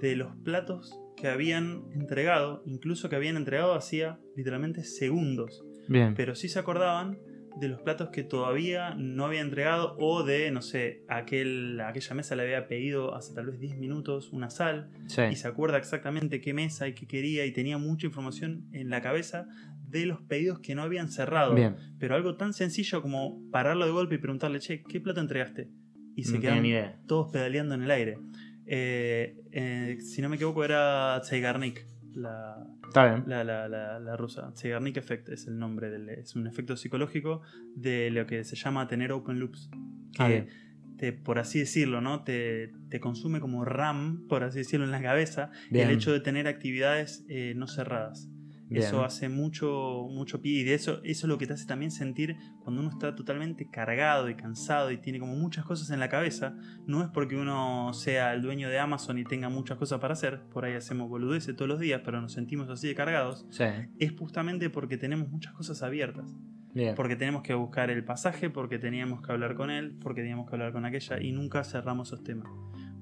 de los platos que habían entregado, incluso que habían entregado hacía literalmente segundos. Bien. Pero sí se acordaban de los platos que todavía no había entregado o de, no sé, aquel, aquella mesa le había pedido hace tal vez 10 minutos una sal Sí. y se acuerda exactamente qué mesa y qué quería y tenía mucha información en la cabeza de los pedidos que no habían cerrado. Bien. Pero algo tan sencillo como pararlo de golpe y preguntarle, che, ¿qué plato entregaste? Y se No quedan idea. todos pedaleando en el aire. Eh, eh, si no me equivoco era Zeigarnik, la, Está bien. la, la, la, la rusa. Zeigarnik Effect es el nombre, del, es un efecto psicológico de lo que se llama tener open loops. Que Ah, te, por así decirlo, ¿no? Te, te consume como RAM, por así decirlo, en la cabeza, Bien. el hecho de tener actividades eh, no cerradas. Bien. Eso hace mucho, mucho pie y de eso, eso es lo que te hace también sentir cuando uno está totalmente cargado y cansado y tiene como muchas cosas en la cabeza. No es porque uno sea el dueño de Amazon y tenga muchas cosas para hacer, por ahí hacemos boludeces todos los días, pero nos sentimos así de cargados. Sí. Es justamente porque tenemos muchas cosas abiertas. Bien. Porque tenemos que buscar el pasaje, porque teníamos que hablar con él, porque teníamos que hablar con aquella y nunca cerramos esos temas.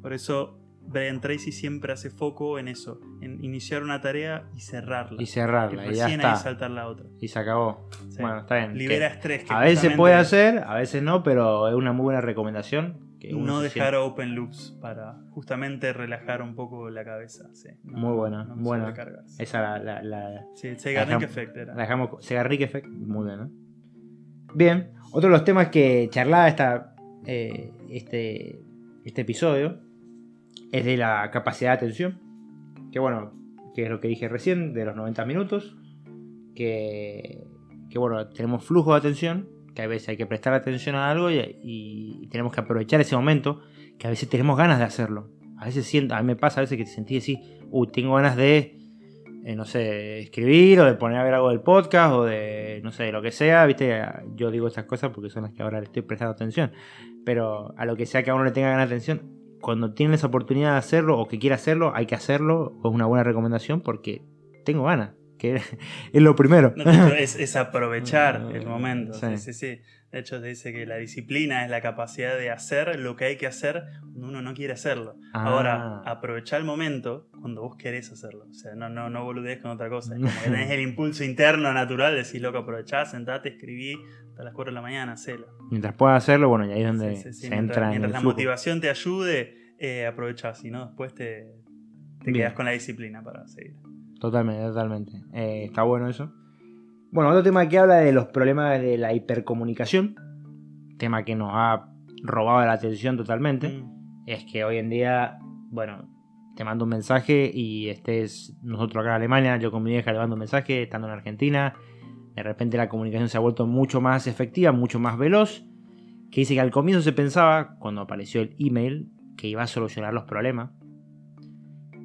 Por eso Brian Tracy siempre hace foco en eso, en iniciar una tarea y cerrarla. Y cerrarla. Y ya recién ahí está. saltar la otra. Y se acabó. Sí. Bueno, está bien. Libera Que estrés. que a veces puede hacer, a veces no, pero es una muy buena recomendación. Que No dejar open loops para justamente relajar un poco la cabeza. sí. No- Muy buena, no buena. sobrecargarse. Esa la, la, la, Sí, dejamos- Effect era. la dejamos. Segarrick Effect. Muy bien, ¿no? Bien. Otro de los temas que charlaba esta, eh, este, este episodio es de la capacidad de atención. Que bueno, que es lo que dije recién, de los 90 minutos. Que, que bueno, tenemos flujo de atención. Que a veces hay que prestar atención a algo y, tenemos que aprovechar ese momento. Que a veces tenemos ganas de hacerlo. A veces siento, a mí me pasa a veces que te sentí así, uy, tengo ganas de, eh, no sé, escribir o de poner a ver algo del podcast o de, no sé, lo que sea, viste, yo digo estas cosas porque son las que ahora le estoy prestando atención, pero a lo que sea que a uno le tenga ganas de atención, cuando tienen esa oportunidad de hacerlo o que quiera hacerlo, hay que hacerlo, es una buena recomendación porque tengo ganas, que es lo primero. No, es, es aprovechar el momento. Sí. Sí. sí. De hecho, se dice que la disciplina es la capacidad de hacer lo que hay que hacer cuando uno no quiere hacerlo. Ah. Ahora, aprovechar el momento cuando vos querés hacerlo. O sea, no, no, no boludez con otra cosa. Es como que tenés el impulso interno natural, decís, loco, aprovechá, sentate, escribí hasta las 4 de la mañana, hacelo. Mientras puedas hacerlo, bueno, y ahí es donde Sí, sí, sí. se Mientras, entra en mientras el la flujo. motivación te ayude, eh, aprovechá. Si no, después te, te Bien. quedás con la disciplina para seguir. Totalmente, totalmente. Eh, está bueno eso. Bueno, otro tema que habla de los problemas de la hipercomunicación, tema que nos ha robado la atención totalmente, Mm. es que hoy en día, bueno, te mando un mensaje y estés nosotros acá en Alemania, yo con mi vieja le mando un mensaje, estando en Argentina, de repente la comunicación se ha vuelto mucho más efectiva, mucho más veloz, que dice que al comienzo se pensaba, cuando apareció el email, que iba a solucionar los problemas.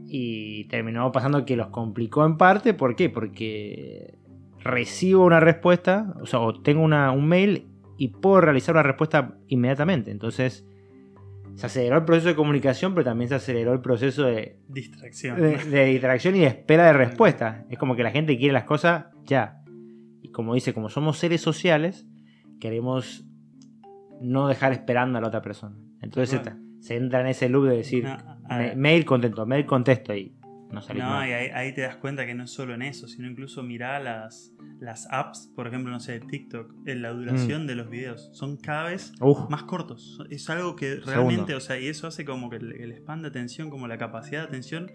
Y terminó pasando que los complicó en parte. ¿Por qué? Porque recibo una respuesta, o sea, tengo una- un mail y puedo realizar una respuesta inmediatamente. Entonces, se aceleró el proceso de comunicación, pero también se aceleró el proceso de, Distracción. de, de distracción y de espera de respuesta. Es como que la gente quiere las cosas ya. Como dice, como somos seres sociales, queremos no dejar esperando a la otra persona. Entonces Bueno. se, se entra en ese loop de decir, No, me- mail contento, mail contesto y no salimos No, y ahí, ahí te das cuenta que no es solo en eso, sino incluso mirá las, las apps, por ejemplo, no sé, TikTok, en la Mm. duración de los videos. Son cada vez Uf, más cortos. Es algo que Segundo. realmente, o sea, y eso hace como que el, el span de atención, como la capacidad de atención,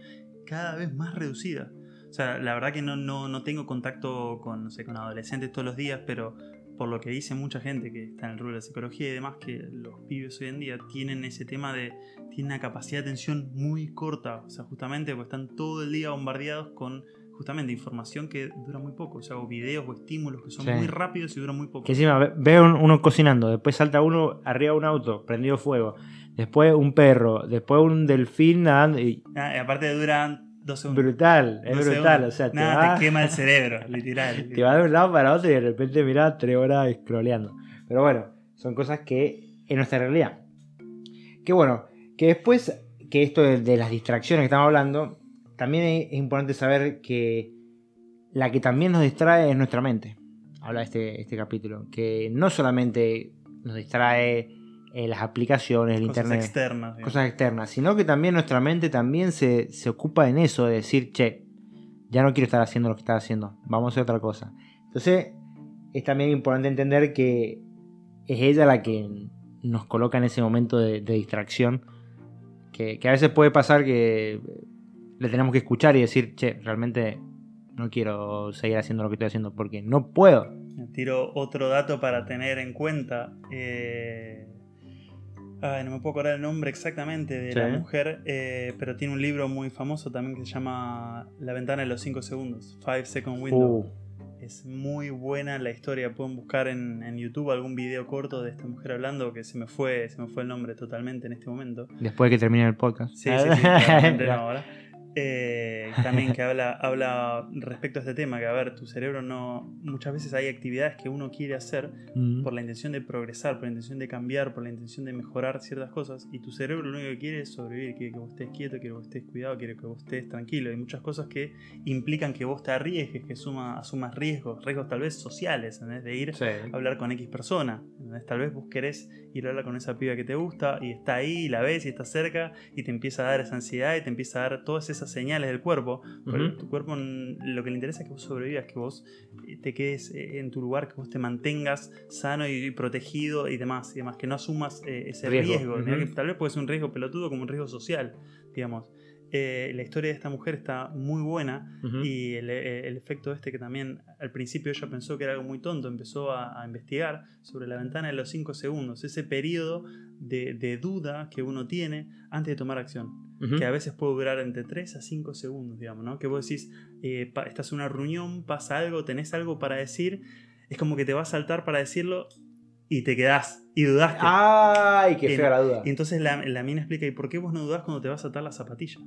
cada vez más reducida. O sea, la verdad que no, no, no tengo contacto con, no sé, con adolescentes todos los días, pero por lo que dice mucha gente que está en el rubro de la psicología y demás, que los pibes hoy en día tienen ese tema de, tienen una capacidad de atención muy corta. O sea, justamente porque están todo el día bombardeados con justamente información que dura muy poco. O sea, o videos o estímulos que son Sí. muy rápidos y duran muy poco. que encima ve- veo un- uno cocinando, después salta uno arriba de un auto, prendido fuego, después un perro, después un delfín nadando y Ah, y aparte duran dos segundos. brutal, es brutal, o sea, te Nada, va, te quema el cerebro, literal. te va de un lado para otro y de repente mirá tres horas scrolleando. Pero bueno, son cosas que en nuestra realidad. Que bueno, que después que esto de, de las distracciones que estamos hablando, también es, es importante saber que la que también nos distrae es nuestra mente. Habla este, este capítulo. Que no solamente nos distrae eh, las aplicaciones, el Cosas internet, externas. digamos. cosas externas, sino que también nuestra mente también se, se ocupa en eso, de decir, che, ya no quiero estar haciendo lo que estaba haciendo, vamos a hacer otra cosa. Entonces, es también importante entender que es ella la que nos coloca en ese momento de, de distracción, que, que a veces puede pasar que le tenemos que escuchar y decir, che, realmente no quiero seguir haciendo lo que estoy haciendo porque no puedo. Tiro otro dato para tener en cuenta. eh, Ay, no me puedo acordar el nombre exactamente de Sí. la mujer, eh, pero tiene un libro muy famoso también que se llama La ventana de los 5 segundos, 5 Second Window. Uh, Es muy buena la historia. Pueden buscar en, en YouTube algún video corto de esta mujer hablando que se me fue, se me fue el nombre totalmente en este momento. después de que termine el podcast. Sí, sí, sí, no ahora. Eh, también que habla, habla respecto a este tema, que a ver, tu cerebro no. Muchas veces hay actividades que uno quiere hacer Mm. por la intención de progresar, por la intención de cambiar, por la intención de mejorar ciertas cosas, y tu cerebro lo único que quiere es sobrevivir, quiere que vos estés quieto, quiere que vos estés cuidado, quiere que vos estés tranquilo. Hay muchas cosas que implican que vos te arriesgues, que suma, asumas riesgos, riesgos tal vez sociales, en vez de ir Sí. a hablar con X persona. ¿entendés? Tal vez vos querés ir a hablar con esa piba que te gusta y está ahí, y la ves y está cerca y te empieza a dar esa ansiedad y te empieza a dar todas esas señales del cuerpo. Pero tu cuerpo lo que le interesa es que vos sobrevivas, que vos eh, te quedes eh, en tu lugar, que vos te mantengas sano y protegido y demás, y demás que no asumas eh, ese Riesgo, que tal vez puede ser un riesgo pelotudo como un riesgo social, digamos. Eh, la historia de esta mujer está muy buena y el, el efecto este que también al principio ella pensó que era algo muy tonto, empezó a, a investigar sobre la ventana de los 5 segundos, ese periodo de, de duda que uno tiene antes de tomar acción, Que a veces puede durar entre 3 a 5 segundos, digamos, ¿no? Que vos decís, eh, estás en una reunión, pasa algo, tenés algo para decir, es como que te va a saltar para decirlo y te quedás y dudaste. Ay, qué fea la duda. Y entonces la, la mina explica, ¿y por qué vos no dudás cuando te vas a atar la zapatilla?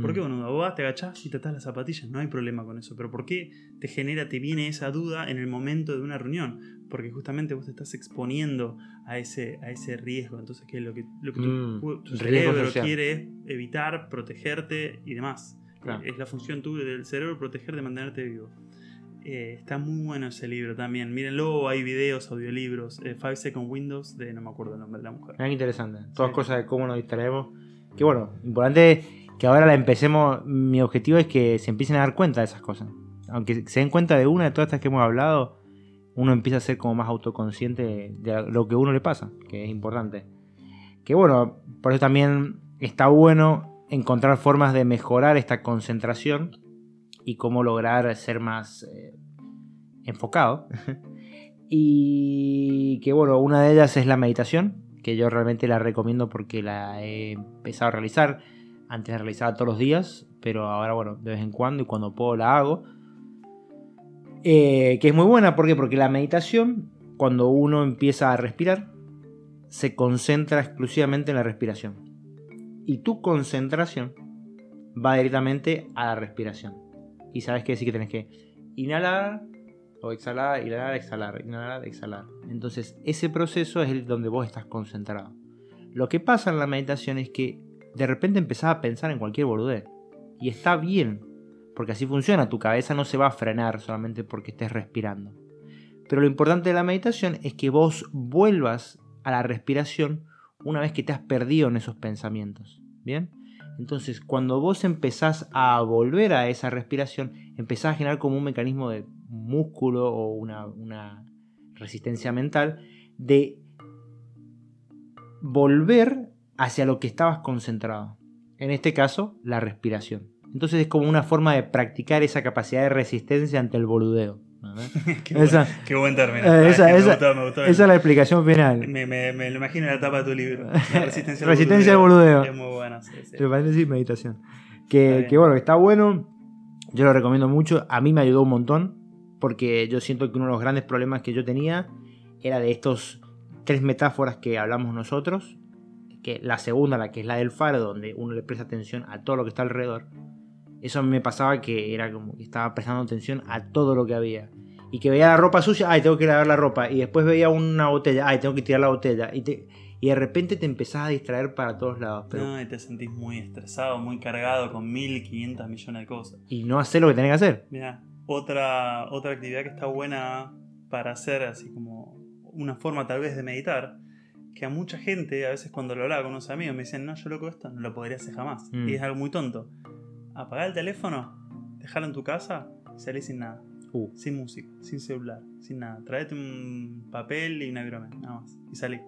¿Por qué Mm. vos dudás? Vos te agachás y te atás las zapatillas, no hay problema con eso. Pero ¿por qué te genera, te viene esa duda en el momento de una reunión? Porque justamente vos te estás exponiendo a ese, a ese riesgo. Entonces, ¿qué es lo que, lo que tu, Mm, tu cerebro social. quiere es evitar, protegerte y demás. Claro. Es la función tuya del cerebro protegerte, mantenerte vivo. Eh, está muy bueno ese libro también. Mírenlo, hay videos, audiolibros. 5 Second Windows de no me acuerdo el nombre de la mujer. Mirá qué interesante. Todas Sí. cosas de cómo nos distraemos. Que bueno, importante que ahora la empecemos. Mi objetivo es que se empiecen a dar cuenta de esas cosas. Aunque se den cuenta de una de todas estas que hemos hablado, uno empieza a ser como más autoconsciente de, lo que a uno le pasa, que es importante. Que bueno, por eso también está bueno encontrar formas de mejorar esta concentración y cómo lograr ser más eh, enfocado. y que bueno, una de ellas es la meditación, que yo realmente la recomiendo porque la he empezado a realizar. Antes la realizaba todos los días, pero ahora bueno, de vez en cuando y cuando puedo la hago. Eh, que es muy buena, ¿por qué? Porque la meditación, cuando uno empieza a respirar, se concentra exclusivamente en la respiración. Y tu concentración va directamente a la respiración. Y sabes que decir que tenés que inhalar o exhalar, inhalar, exhalar, inhalar, exhalar. Entonces, ese proceso es el donde vos estás concentrado. Lo que pasa en la meditación es que de repente empezás a pensar en cualquier boludez. Y está bien, porque así funciona. Tu cabeza no se va a frenar solamente porque estés respirando. Pero lo importante de la meditación es que vos vuelvas a la respiración una vez que te has perdido en esos pensamientos. ¿Bien? Entonces, cuando vos empezás a volver a esa respiración, empezás a generar como un mecanismo de músculo o una, una resistencia mental de volver hacia lo que estabas concentrado. En este caso, la respiración. Entonces es como una forma de practicar esa capacidad de resistencia ante el boludeo. qué, Esa- buen, qué buen término. Eh, esa- esa- gustó, me gustó. Esa es la explicación final. Me, me- me lo imagino en la tapa de tu libro. La resistencia, Resistencia al boludeo. Es muy buena, sí, sí. Meditación. Que, que bueno, está bueno. Yo lo recomiendo mucho. A mí me ayudó un montón. Porque yo siento que uno de los grandes problemas que yo tenía era de estos tres metáforas que hablamos nosotros. Que la segunda, la que es la del faro, donde uno le presta atención a todo lo que está alrededor. Eso me pasaba que era como que estaba prestando atención a todo lo que había. Y que veía la ropa sucia, ay, tengo que lavar la ropa. Y después veía una botella, ay, tengo que tirar la botella. Y, te- y de repente te empezás a distraer para todos lados. Pero, No, y te sentís muy estresado, muy cargado con 1500 millones de cosas. Y no hacer lo que tenés que hacer. Mira, otra, otra actividad que está buena para hacer, así como una forma tal vez de meditar, que a mucha gente, a veces cuando lo hablaba con unos amigos, me dicen, no, yo loco esto no lo podría hacer jamás. Mm. Y es algo muy tonto. Apagar el teléfono, dejarlo en tu casa salir sin nada. Uh, Sin música, sin celular, sin nada. Traete un papel y una virome, nada más. Y salí.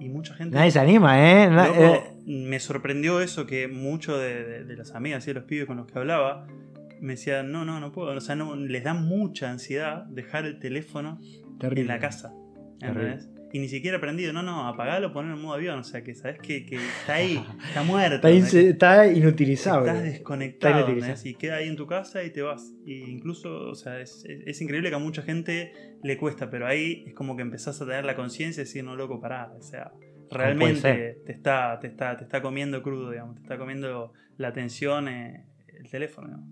Y mucha gente... nadie se anima, ¿eh? Loco, eh, me sorprendió eso que muchos de, de- de las amigas y de los pibes con los que hablaba me decían, no, no, no puedo. O sea, no, les da mucha ansiedad dejar el teléfono terrible. en la casa. ¿entendés? Y ni siquiera prendido, no, no, apagalo, ponerlo en modo avión. O sea, que sabes que, que está ahí, está muerto. Está, inse- está inutilizable. Estás desconectado, Está inutilizado. ¿entendés? y queda ahí en tu casa y te vas. Y incluso, o sea, es, es- es increíble que a mucha gente le cuesta, pero ahí es como que empezás a tener la conciencia y decir, no, loco, pará. O sea, realmente te está, te, está, te está comiendo crudo, digamos, te está comiendo la atención eh, el teléfono. digamos.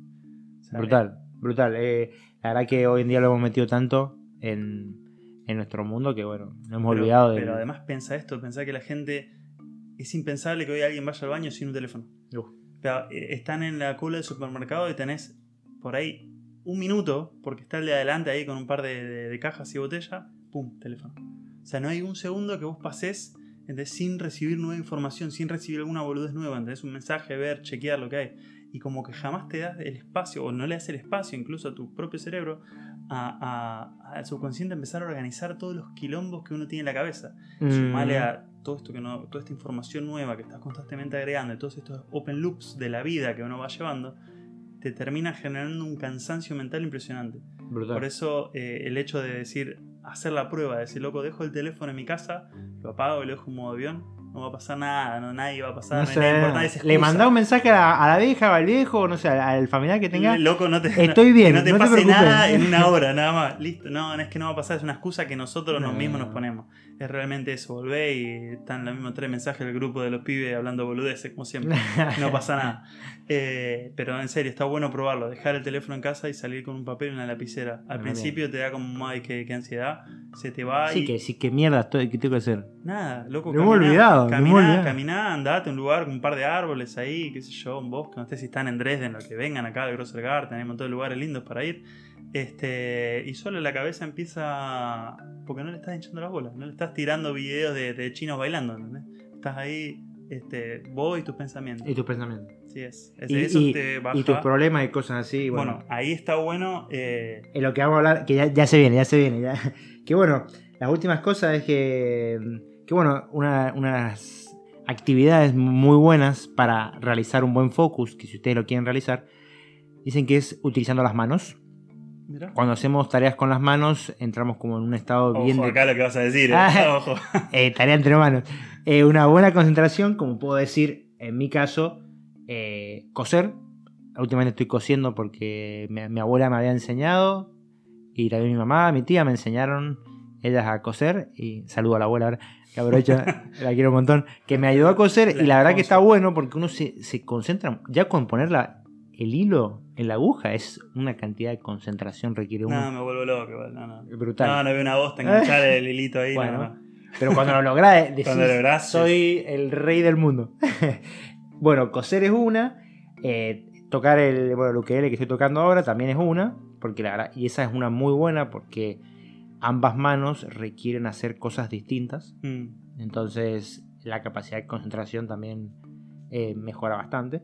O sea, Brutal, brutal. Eh, la verdad que hoy en día lo hemos metido tanto en, en nuestro mundo que, bueno, nos hemos pero, olvidado de. pero además pensa esto, pensá que la gente... Es impensable que hoy alguien vaya al baño sin un teléfono. Uf. Eh, están en la cola del supermercado y tenés por ahí un minuto, porque está el de adelante ahí con un par de, de- de cajas y botella, pum, teléfono. O sea, no hay un segundo que vos pases ¿entendés? sin recibir nueva información, sin recibir alguna boludez nueva, ¿entendés? Un mensaje, ver, chequear lo que hay. Y como que jamás te das el espacio, o no le das el espacio incluso a tu propio cerebro, a, a- al subconsciente empezar a organizar todos los quilombos que uno tiene en la cabeza. Mm, Sumale a todo esto que no, toda esta información nueva que estás constantemente agregando, y todos estos open loops de la vida que uno va llevando, te termina generando un cansancio mental impresionante. brutal. Por eso eh, el hecho de decir, hacer la prueba, de decir, loco, dejo el teléfono en mi casa, lo apago y lo dejo en modo avión, no va a pasar nada, no, nadie va a pasar, No sé, nada importante, es le mandá un mensaje a la, a la vieja o al viejo, no sé, al, familiar que tenga. Loco, no te, Estoy bien, que no te pase nada en una hora, nada más. Listo. No, no es que no va a pasar, es una excusa que nosotros nos No. mismos nos ponemos. Es realmente eso, volvé y están los mismos tres mensajes del grupo de los pibes hablando boludeces, como siempre. No pasa nada. Eh, pero en serio, está bueno probarlo. Dejar el teléfono en casa y salir con un papel y una lapicera. Al principio te da como, ay, qué, qué ansiedad. Se te va Sí, y que sí, que mierda, estoy, ¿qué tengo que hacer? nada, loco. Me hemos olvidado, hemos Caminá, caminá, andate a un lugar con un par de árboles ahí, qué sé yo, un bosque. No sé si están en Dresden o que vengan acá al Grosser Garten, hay un montón de lugares lindos para ir. Este, y solo la cabeza empieza. Porque no le estás hinchando las bolas, no le estás tirando videos de, de chinos bailando, ¿entendés? Estás ahí, este, vos y tus pensamientos. Y tus pensamientos. Así es. Es- Y, eso y- te baja. y tus problemas y cosas así. Bueno, bueno, ahí está bueno. eh, en lo que vamos a hablar, que ya, ya se viene, ya se viene. Ya. Que bueno, las últimas cosas es que. Que bueno, una, unas actividades muy buenas para realizar un buen focus, que si ustedes lo quieren realizar, dicen que es utilizando las manos. mirá. Cuando hacemos tareas con las manos, entramos como en un estado bien Ojo de acá lo que vas a decir. eh. Ah. Ojo. eh, tarea entre manos. Eh, una buena concentración, como puedo decir, en mi caso, coser. Últimamente estoy cosiendo porque mi, mi abuela me había enseñado y también mi mamá, mi tía me enseñaron ellas a coser y saludo a la abuela ahora, que aprovecho, la quiero un montón, que me ayudó a coser y la verdad que está bueno porque uno se, se concentra, ya con poner la- el hilo en la aguja es una cantidad de concentración requiere uno No, me vuelvo loco igual. No, no. brutal. No, no veo una bosta enganchar el hilito ahí. no, Bueno, no. Pero cuando lo lográs, decís, Cuando lográs, soy el rey del mundo. bueno, coser es una. eh, tocar el, bueno, el ukelele que estoy tocando ahora también es una. Porque la verdad, y esa es una muy buena porque ambas manos requieren hacer cosas distintas. Mm. Entonces la capacidad de concentración también eh, mejora bastante.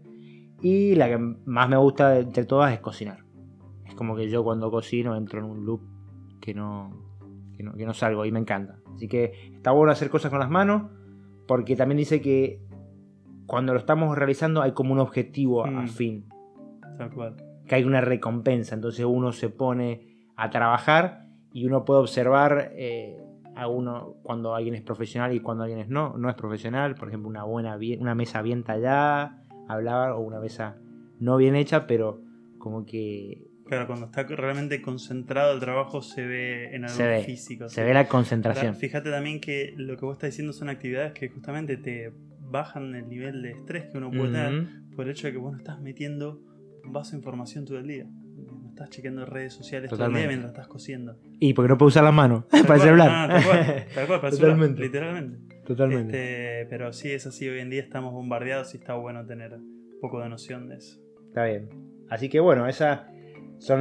Y la que más me gusta de, de todas es cocinar. Es como que yo cuando cocino entro en un loop que no, que no, que no salgo y me encanta. Así que está bueno hacer cosas con las manos porque también dice que cuando lo estamos realizando hay como un objetivo a- a Mm. fin que hay una recompensa. Entonces uno se pone a trabajar y uno puede observar eh, a uno cuando alguien es profesional y cuando alguien es no, no es profesional. Por ejemplo, una buena una mesa bien tallada, hablar, o una mesa no bien hecha, pero como que Claro, cuando está realmente concentrado el trabajo se ve en algo Se ve, físico. se ve la concentración. fíjate también que lo que vos estás diciendo son actividades que justamente te bajan el nivel de estrés que uno puede tener Ujú. por el hecho de que vos no estás metiendo un vaso de información todo el día. Estás chequeando redes sociales todo Totalmente. el día mientras estás cociendo. Y porque no puedo usar las manos para cual, celular. no, tal cual, tal cual, para el celular, Totalmente. literalmente. Totalmente. Este, pero sí, es así, hoy en día estamos bombardeados y está bueno tener un poco de noción de eso. Está bien. Así que bueno, esa son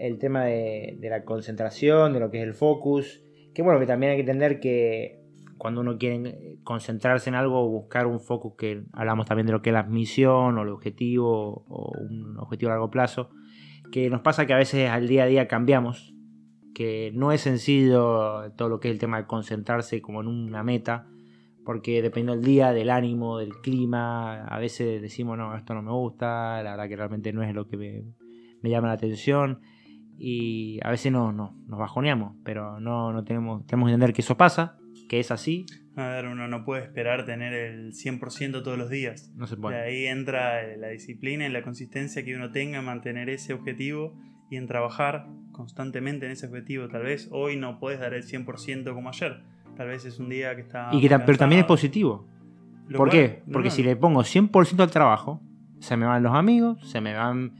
el tema de, de la concentración, de lo que es el focus. Que bueno, que también hay que entender que cuando uno quiere concentrarse en algo o buscar un foco que hablamos también de lo que es la misión o el objetivo o un objetivo a largo plazo, que nos pasa que a veces al día a día cambiamos, que no es sencillo todo lo que es el tema de concentrarse como en una meta, porque depende del día, del ánimo, del clima, a veces decimos, no, esto no me gusta, la verdad que realmente no es lo que me, me llama la atención y a veces no, no, nos bajoneamos, pero no, no tenemos, tenemos que entender que eso pasa, que es así. A ver, uno no puede esperar tener el 100% todos los días. No se De puede. ahí entra la disciplina y la consistencia que uno tenga en mantener ese objetivo y en trabajar constantemente en ese objetivo. Tal vez hoy no puedes dar el 100% como ayer. Tal vez es un día que está... Y que, pero también es positivo. ¿Por cual- qué? Porque no, si le pongo 100% al trabajo, se me van los amigos, se me van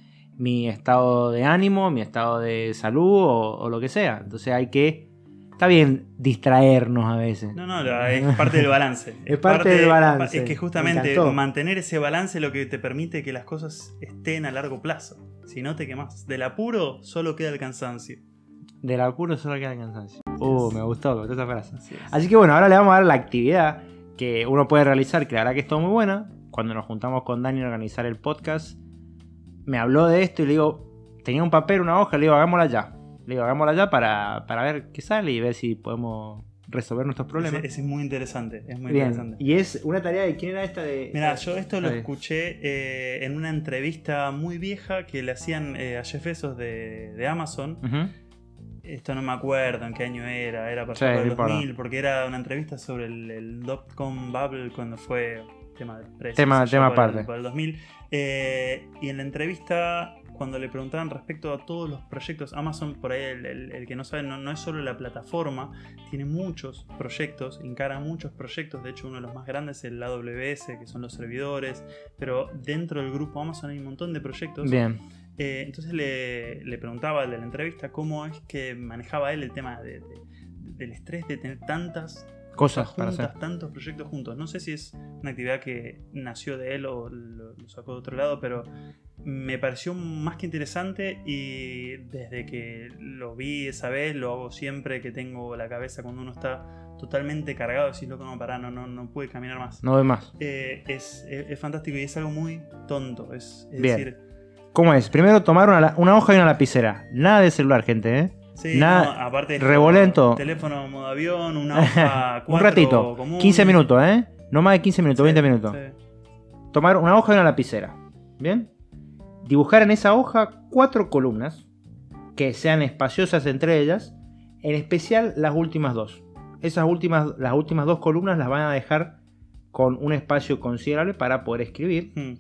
mi estado de ánimo, mi estado de salud o, o lo que sea. Entonces hay que... Está bien distraernos a veces. No, no, es parte del balance. Es parte del balance. Es que Me justamente mantener ese balance es lo que te permite que las cosas estén a largo plazo. Si no te quemas. Del apuro solo queda el cansancio. De la cura solo queda el cansancio. Uh, me gustó, me gustó esa frase. Así es. Así que bueno, ahora le vamos a dar la actividad que uno puede realizar, que la verdad que es todo muy buena. Cuando nos juntamos con Dani a organizar el podcast, me habló de esto y le digo, tenía un papel, una hoja, le digo, hagámosla ya. Le digo, hagámosla ya para, para ver qué sale y ver si podemos resolver nuestros problemas. Ese, ese es muy interesante. Es muy Bien, interesante. y es una tarea de quién era esta de... Mira, yo esto lo escuché eh, en una entrevista muy vieja que le hacían eh, a Jeff Bezos de, de Amazon. Esto no me acuerdo en qué año era, era para Sí, el no importa. 2000, porque era una entrevista sobre el, el dot-com bubble cuando fue tema del precio. Tema- tema aparte. por el 2000. Eh, y en la entrevista, cuando le preguntaban respecto a todos los proyectos, Amazon, por ahí el, el- el que no sabe, no, no es solo la plataforma, tiene muchos proyectos, encara muchos proyectos. De hecho, uno de los más grandes es el AWS, que son los servidores, pero dentro del grupo Amazon hay un montón de proyectos. Bien, Eh, entonces le, le preguntaba al de la entrevista cómo es que manejaba él el tema de- de- del estrés de tener tantas cosas cosas para juntas, hacer. tantos proyectos juntos. No sé si es una actividad que nació de él o lo, lo sacó de otro lado, pero me pareció más que interesante y desde que lo vi esa vez, lo hago siempre que tengo la cabeza cuando uno está totalmente cargado, decís, loco, no, pará, no, no, no puede caminar más. No doy más. Eh, es, es- es fantástico y es algo muy tonto. Es, es Bien. decir, ¿Cómo es? Primero tomar una, una hoja y una lapicera. Nada de celular, gente, ¿eh? Sí, Nada, no, aparte revolento. Teléfono modo avión, una hoja Un ratito. común. 15 minutos, ¿eh? No más de 15 minutos, Sí, 20 minutos. sí. Tomar una hoja y una lapicera. ¿Bien? Dibujar en esa hoja cuatro columnas que sean espaciosas entre ellas, en especial las últimas dos. Esas últimas, las últimas dos columnas las van a dejar con un espacio considerable para poder escribir, Hmm.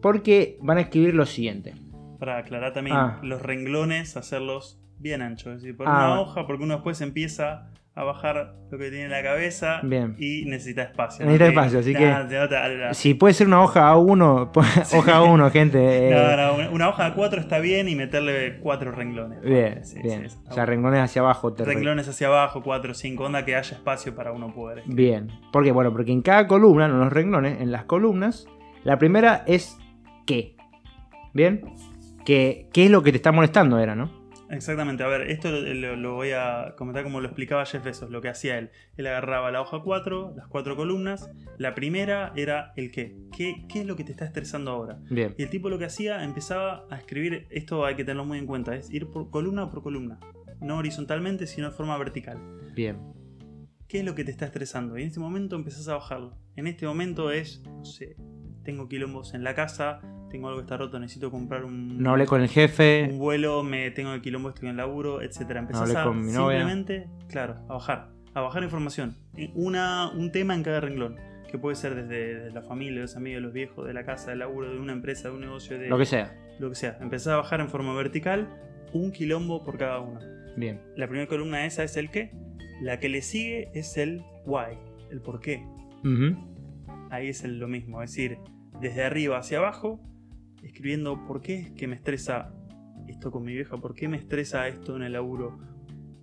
porque van a escribir lo siguiente. Para aclarar también, Ah. los renglones, hacerlos bien anchos. Es decir, por Ah, una hoja, porque uno después empieza a bajar lo que tiene en la cabeza Bien. y necesita espacio. Necesita espacio, así Nah, que- nota- Si puede ser una hoja A1, hoja A1, gente. eh, No, no, una- hoja a cuatro está bien y meterle cuatro renglones. Bien, Sí, bien. sí, o sea, renglones hacia abajo. te re- renglones hacia abajo, cuatro, cinco, onda que haya espacio para uno poder. Bien. ¿Por qué? Bueno, porque en cada columna, no en los renglones, en las columnas, la primera es qué. ¿Bien? ¿Qué, qué es lo que te está molestando? Era, ¿no? Exactamente, a ver, esto lo, lo- voy a comentar como lo explicaba Jeff Bezos, lo que hacía él. Él agarraba la hoja 4, las cuatro columnas, la primera era el qué. qué. ¿Qué es lo que te está estresando ahora? Bien. Y el tipo lo que hacía, empezaba a escribir, esto hay que tenerlo muy en cuenta, es ir por columna por columna, no horizontalmente, sino de forma vertical. Bien. ¿Qué es lo que te está estresando? Y en este momento empezás a bajarlo. En este momento es, no sé, tengo quilombos en la casa, tengo algo que está roto, necesito comprar un, No hablé con el un jefe. vuelo, me tengo el quilombo, estoy en el laburo, etcétera. Empezás hablé a con mi novia. simplemente, claro, a bajar, a bajar información. Una, un tema en cada renglón, que puede ser desde, desde la familia, los amigos, los viejos, de la casa, del laburo, de una empresa, de un negocio, de Lo que sea. lo que sea. Empezás a bajar en forma vertical, un quilombo por cada uno. Bien. La primera columna esa es el qué, la que le sigue es el why, el por qué. Ahí es el- lo mismo, es decir, desde arriba hacia abajo, escribiendo por qué es que me estresa esto con mi vieja, por qué me estresa esto en el laburo,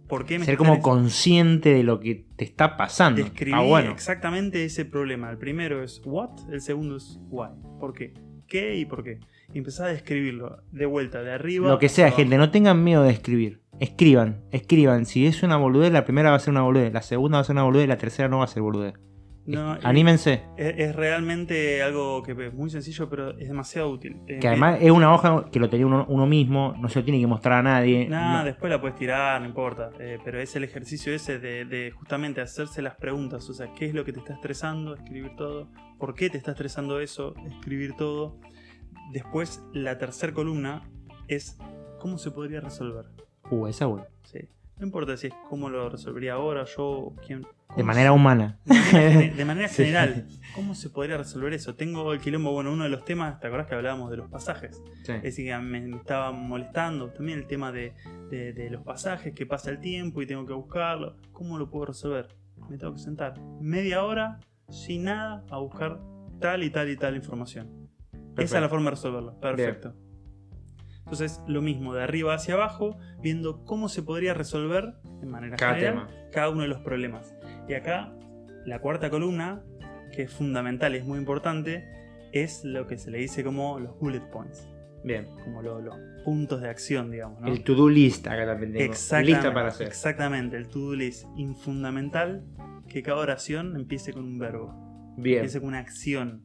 por qué me Ser como estresa- consciente de lo que te está pasando. Describí Ah, bueno. exactamente ese problema. El primero es what, el segundo es why, ¿por qué? qué y por qué. Y a describirlo de vuelta, de arriba. Lo que sea, abajo. gente, no tengan miedo de escribir. Escriban, escriban. Si es una boludez, la primera va a ser una boludez, la segunda va a ser una boludez, la tercera no va a ser boludez. No, Anímense. Es, es realmente algo que es muy sencillo, pero es demasiado útil. Que además es una hoja que lo tenía uno, uno mismo, no se lo tiene que mostrar a nadie. Nada, No- después la puedes tirar, no importa. Eh, pero es el ejercicio ese de, de justamente hacerse las preguntas. O sea, ¿qué es lo que te está estresando? Escribir todo. ¿Por qué te está estresando eso? Escribir todo. Después, la tercera columna es cómo se podría resolver. Uh, esa bueno. Sí. No importa si es cómo lo resolvería ahora, yo, quién. De manera se- humana. de manera, gene- de manera Sí. general, ¿cómo se podría resolver eso? Tengo el quilombo, bueno, uno de los temas, ¿te acordás que hablábamos de los pasajes? Sí. Es decir, que me, me estaba molestando también el tema de, de- de los pasajes, que pasa el tiempo y tengo que buscarlo. ¿Cómo lo puedo resolver? Me tengo que sentar media hora sin nada a buscar tal y tal y tal información. Esa es la forma de resolverlo. Perfecto. Entonces, lo mismo, de arriba hacia abajo, viendo cómo se podría resolver de manera Cada general tema. cada uno de los problemas. Y acá, la cuarta columna, que es fundamental y es muy importante, es lo que se le dice como los bullet points, Bien. como lo- los puntos de acción, digamos. ¿no? El to-do list acá también tengo. Exactamente, Lista para hacer. Exactamente, el to-do list. Infundamental que cada oración empiece con un verbo, Bien. empiece con una acción,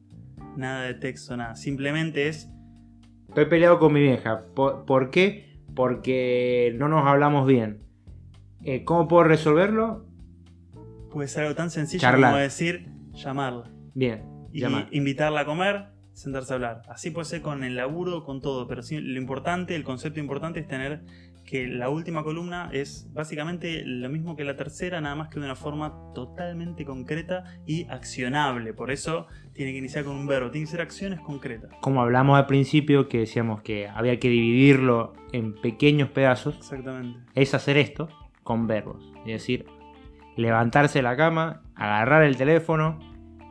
nada de texto, nada. Simplemente es Estoy peleado con mi vieja. ¿Por, por qué? Porque no nos hablamos bien. Eh, ¿Cómo puedo resolverlo? Puede ser algo tan sencillo Charlar. como decir llamarla. Bien. y Llamar. invitarla a comer, sentarse a hablar. Así puede ser con el laburo, con todo, pero sí, lo importante, el concepto importante es tener que la última columna es básicamente lo mismo que la tercera, nada más que de una forma totalmente concreta y accionable. Por eso tiene que iniciar con un verbo, tiene que ser acciones concretas. Como hablamos al principio, que decíamos que había que dividirlo en pequeños pedazos, Exactamente. es hacer esto con verbos. Es decir, levantarse de la cama, agarrar el teléfono,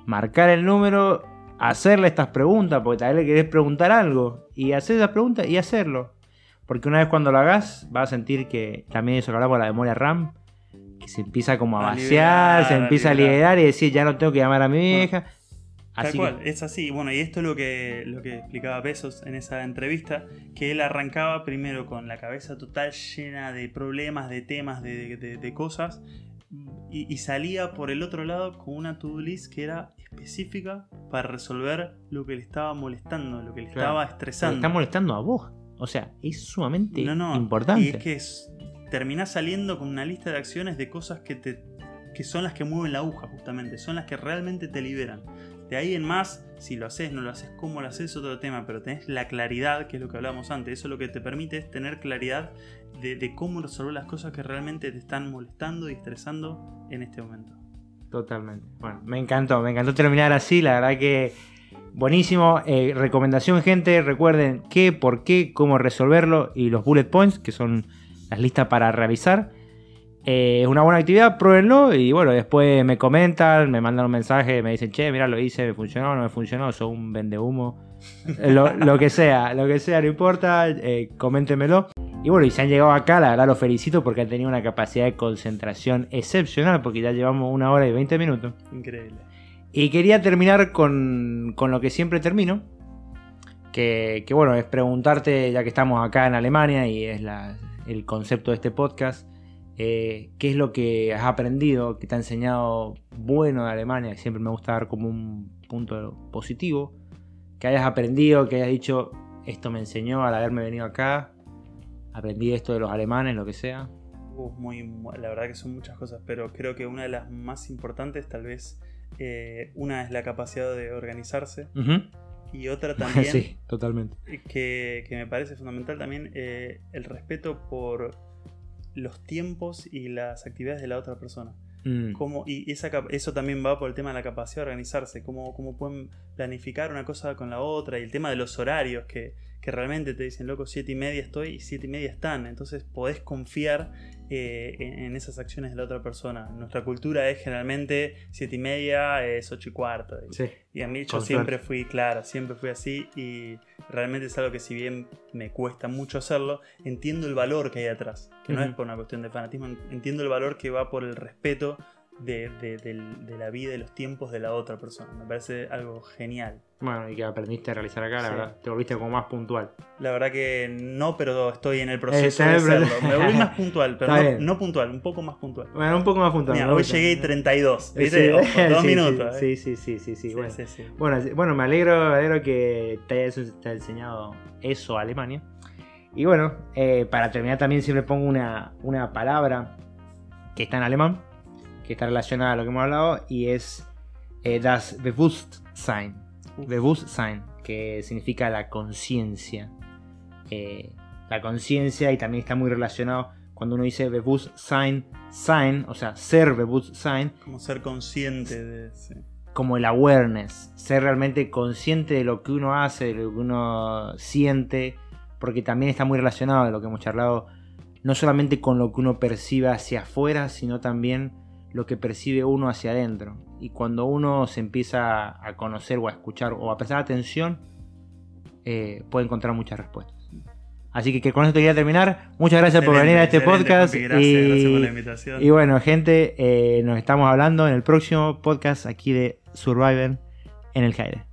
marcar el número, hacerle estas preguntas, porque tal vez le querés preguntar algo, y hacer esas preguntas y hacerlo. Porque una vez cuando lo hagas, vas a sentir que también eso que hablamos de la memoria RAM, que se empieza como a A vaciar, liberar, se empieza a liberar. liberar y decir, ya no tengo que llamar a mi vieja. Tal cual, que, es así. Bueno, y esto es lo que, lo que explicaba Besos en esa entrevista, que él arrancaba primero con la cabeza total llena de problemas, de temas, de, de- de cosas, y, y salía por el otro lado con una to-do list que era específica para resolver lo que le estaba molestando, lo que le Claro. estaba estresando. está molestando a vos. O sea, es sumamente No, no, importante. Y es que es- terminás saliendo con una lista de acciones de cosas que te que son las que mueven la aguja, justamente, son las que realmente te liberan. De ahí en más, si lo haces, no lo haces, cómo lo haces, otro tema, pero tenés la claridad, que es lo que hablábamos antes. Eso lo que te permite es tener claridad de, cómo resolver las cosas que realmente te están molestando y estresando en este momento. Totalmente. Bueno, me encantó, me encantó terminar así, la verdad que buenísimo. Eh, recomendación, gente, recuerden qué, por qué, cómo resolverlo y los bullet points, que son las listas para revisar. Eh, es una buena actividad, pruébenlo y bueno, después me comentan, me mandan un mensaje, me dicen, che, mira, lo hice, me funcionó, no me funcionó, soy un vende humo. Lo, lo que sea, lo que sea, no importa, eh, coméntenmelo. Y bueno, y si han llegado acá, la verdad los felicito porque han tenido una capacidad de concentración excepcional, porque ya llevamos una hora y 20 minutos. Increíble. Y quería terminar con, con lo que siempre termino, que, que, bueno, es preguntarte, ya que estamos acá en Alemania y es la- el concepto de este podcast, eh, ¿qué es lo que has aprendido, que te ha enseñado bueno de Alemania? Siempre me gusta dar como un punto positivo, que hayas aprendido, que hayas dicho, esto me enseñó al haberme venido acá, aprendí esto de los alemanes, lo que sea. Uf, muy, mu- la verdad que son muchas cosas, pero creo que una de las más importantes, tal vez, eh, una es la capacidad de organizarse y otra también sí, totalmente. que, que me parece fundamental también eh, el respeto por los tiempos y las actividades de la otra persona. Mm. Cómo- y esa, eso también va por el tema de la capacidad de organizarse, cómo, cómo pueden planificar una cosa con la otra y el tema de los horarios, que, que realmente te dicen, loco, siete y media estoy y siete y media están, entonces podés confiar eh, en, en esas acciones de la otra persona. Nuestra cultura es generalmente siete y media, es ocho y cuarto. y- Sí. y a mí yo siempre fui, claro, siempre fui así y realmente es algo que si bien me cuesta mucho hacerlo, entiendo el valor que hay atrás, que no Ujú. es por una cuestión de fanatismo, entiendo el valor que va por el respeto de, de- la vida y los tiempos de la otra persona. Me parece algo genial. Bueno, y que aprendiste a realizar acá, la Sí. verdad. Te volviste como más puntual. La verdad que no, pero estoy en el proceso de hacerlo. Me volví más puntual, pero no, puntual, un poco más puntual. Bueno, un poco más puntual. Mira, hoy llegué 32, Sí, ¿viste? Ojo, dos sí, minutos. Sí, eh. sí, sí, sí, sí, Sí, bueno. sí, sí. Bueno, sí, bueno, me alegro, me alegro que te hayas enseñado eso a Alemania. Y bueno, eh, para terminar también siempre pongo una, una palabra que está en alemán, que está relacionada a lo que hemos hablado, y es eh, das Bewusstsein. Bewusstsein, que significa la conciencia. Eh, la conciencia y también está muy relacionado cuando uno dice Bewusstsein, sein, o sea, ser Bewusstsein, Como ser consciente de. sí. como el awareness, ser realmente consciente de lo que uno hace, de lo que uno siente, porque también está muy relacionado de lo que hemos charlado, no solamente con lo que uno percibe hacia afuera, sino también lo que percibe uno hacia adentro. Y cuando uno se empieza a conocer o a escuchar o a prestar atención, eh, puede encontrar muchas respuestas. Así que, que con esto quería terminar. Muchas gracias por venir a este podcast. Gracias, y... gracias por la invitación. Y bueno, gente, eh, nos estamos hablando en el próximo podcast aquí de Survivor en el Caire.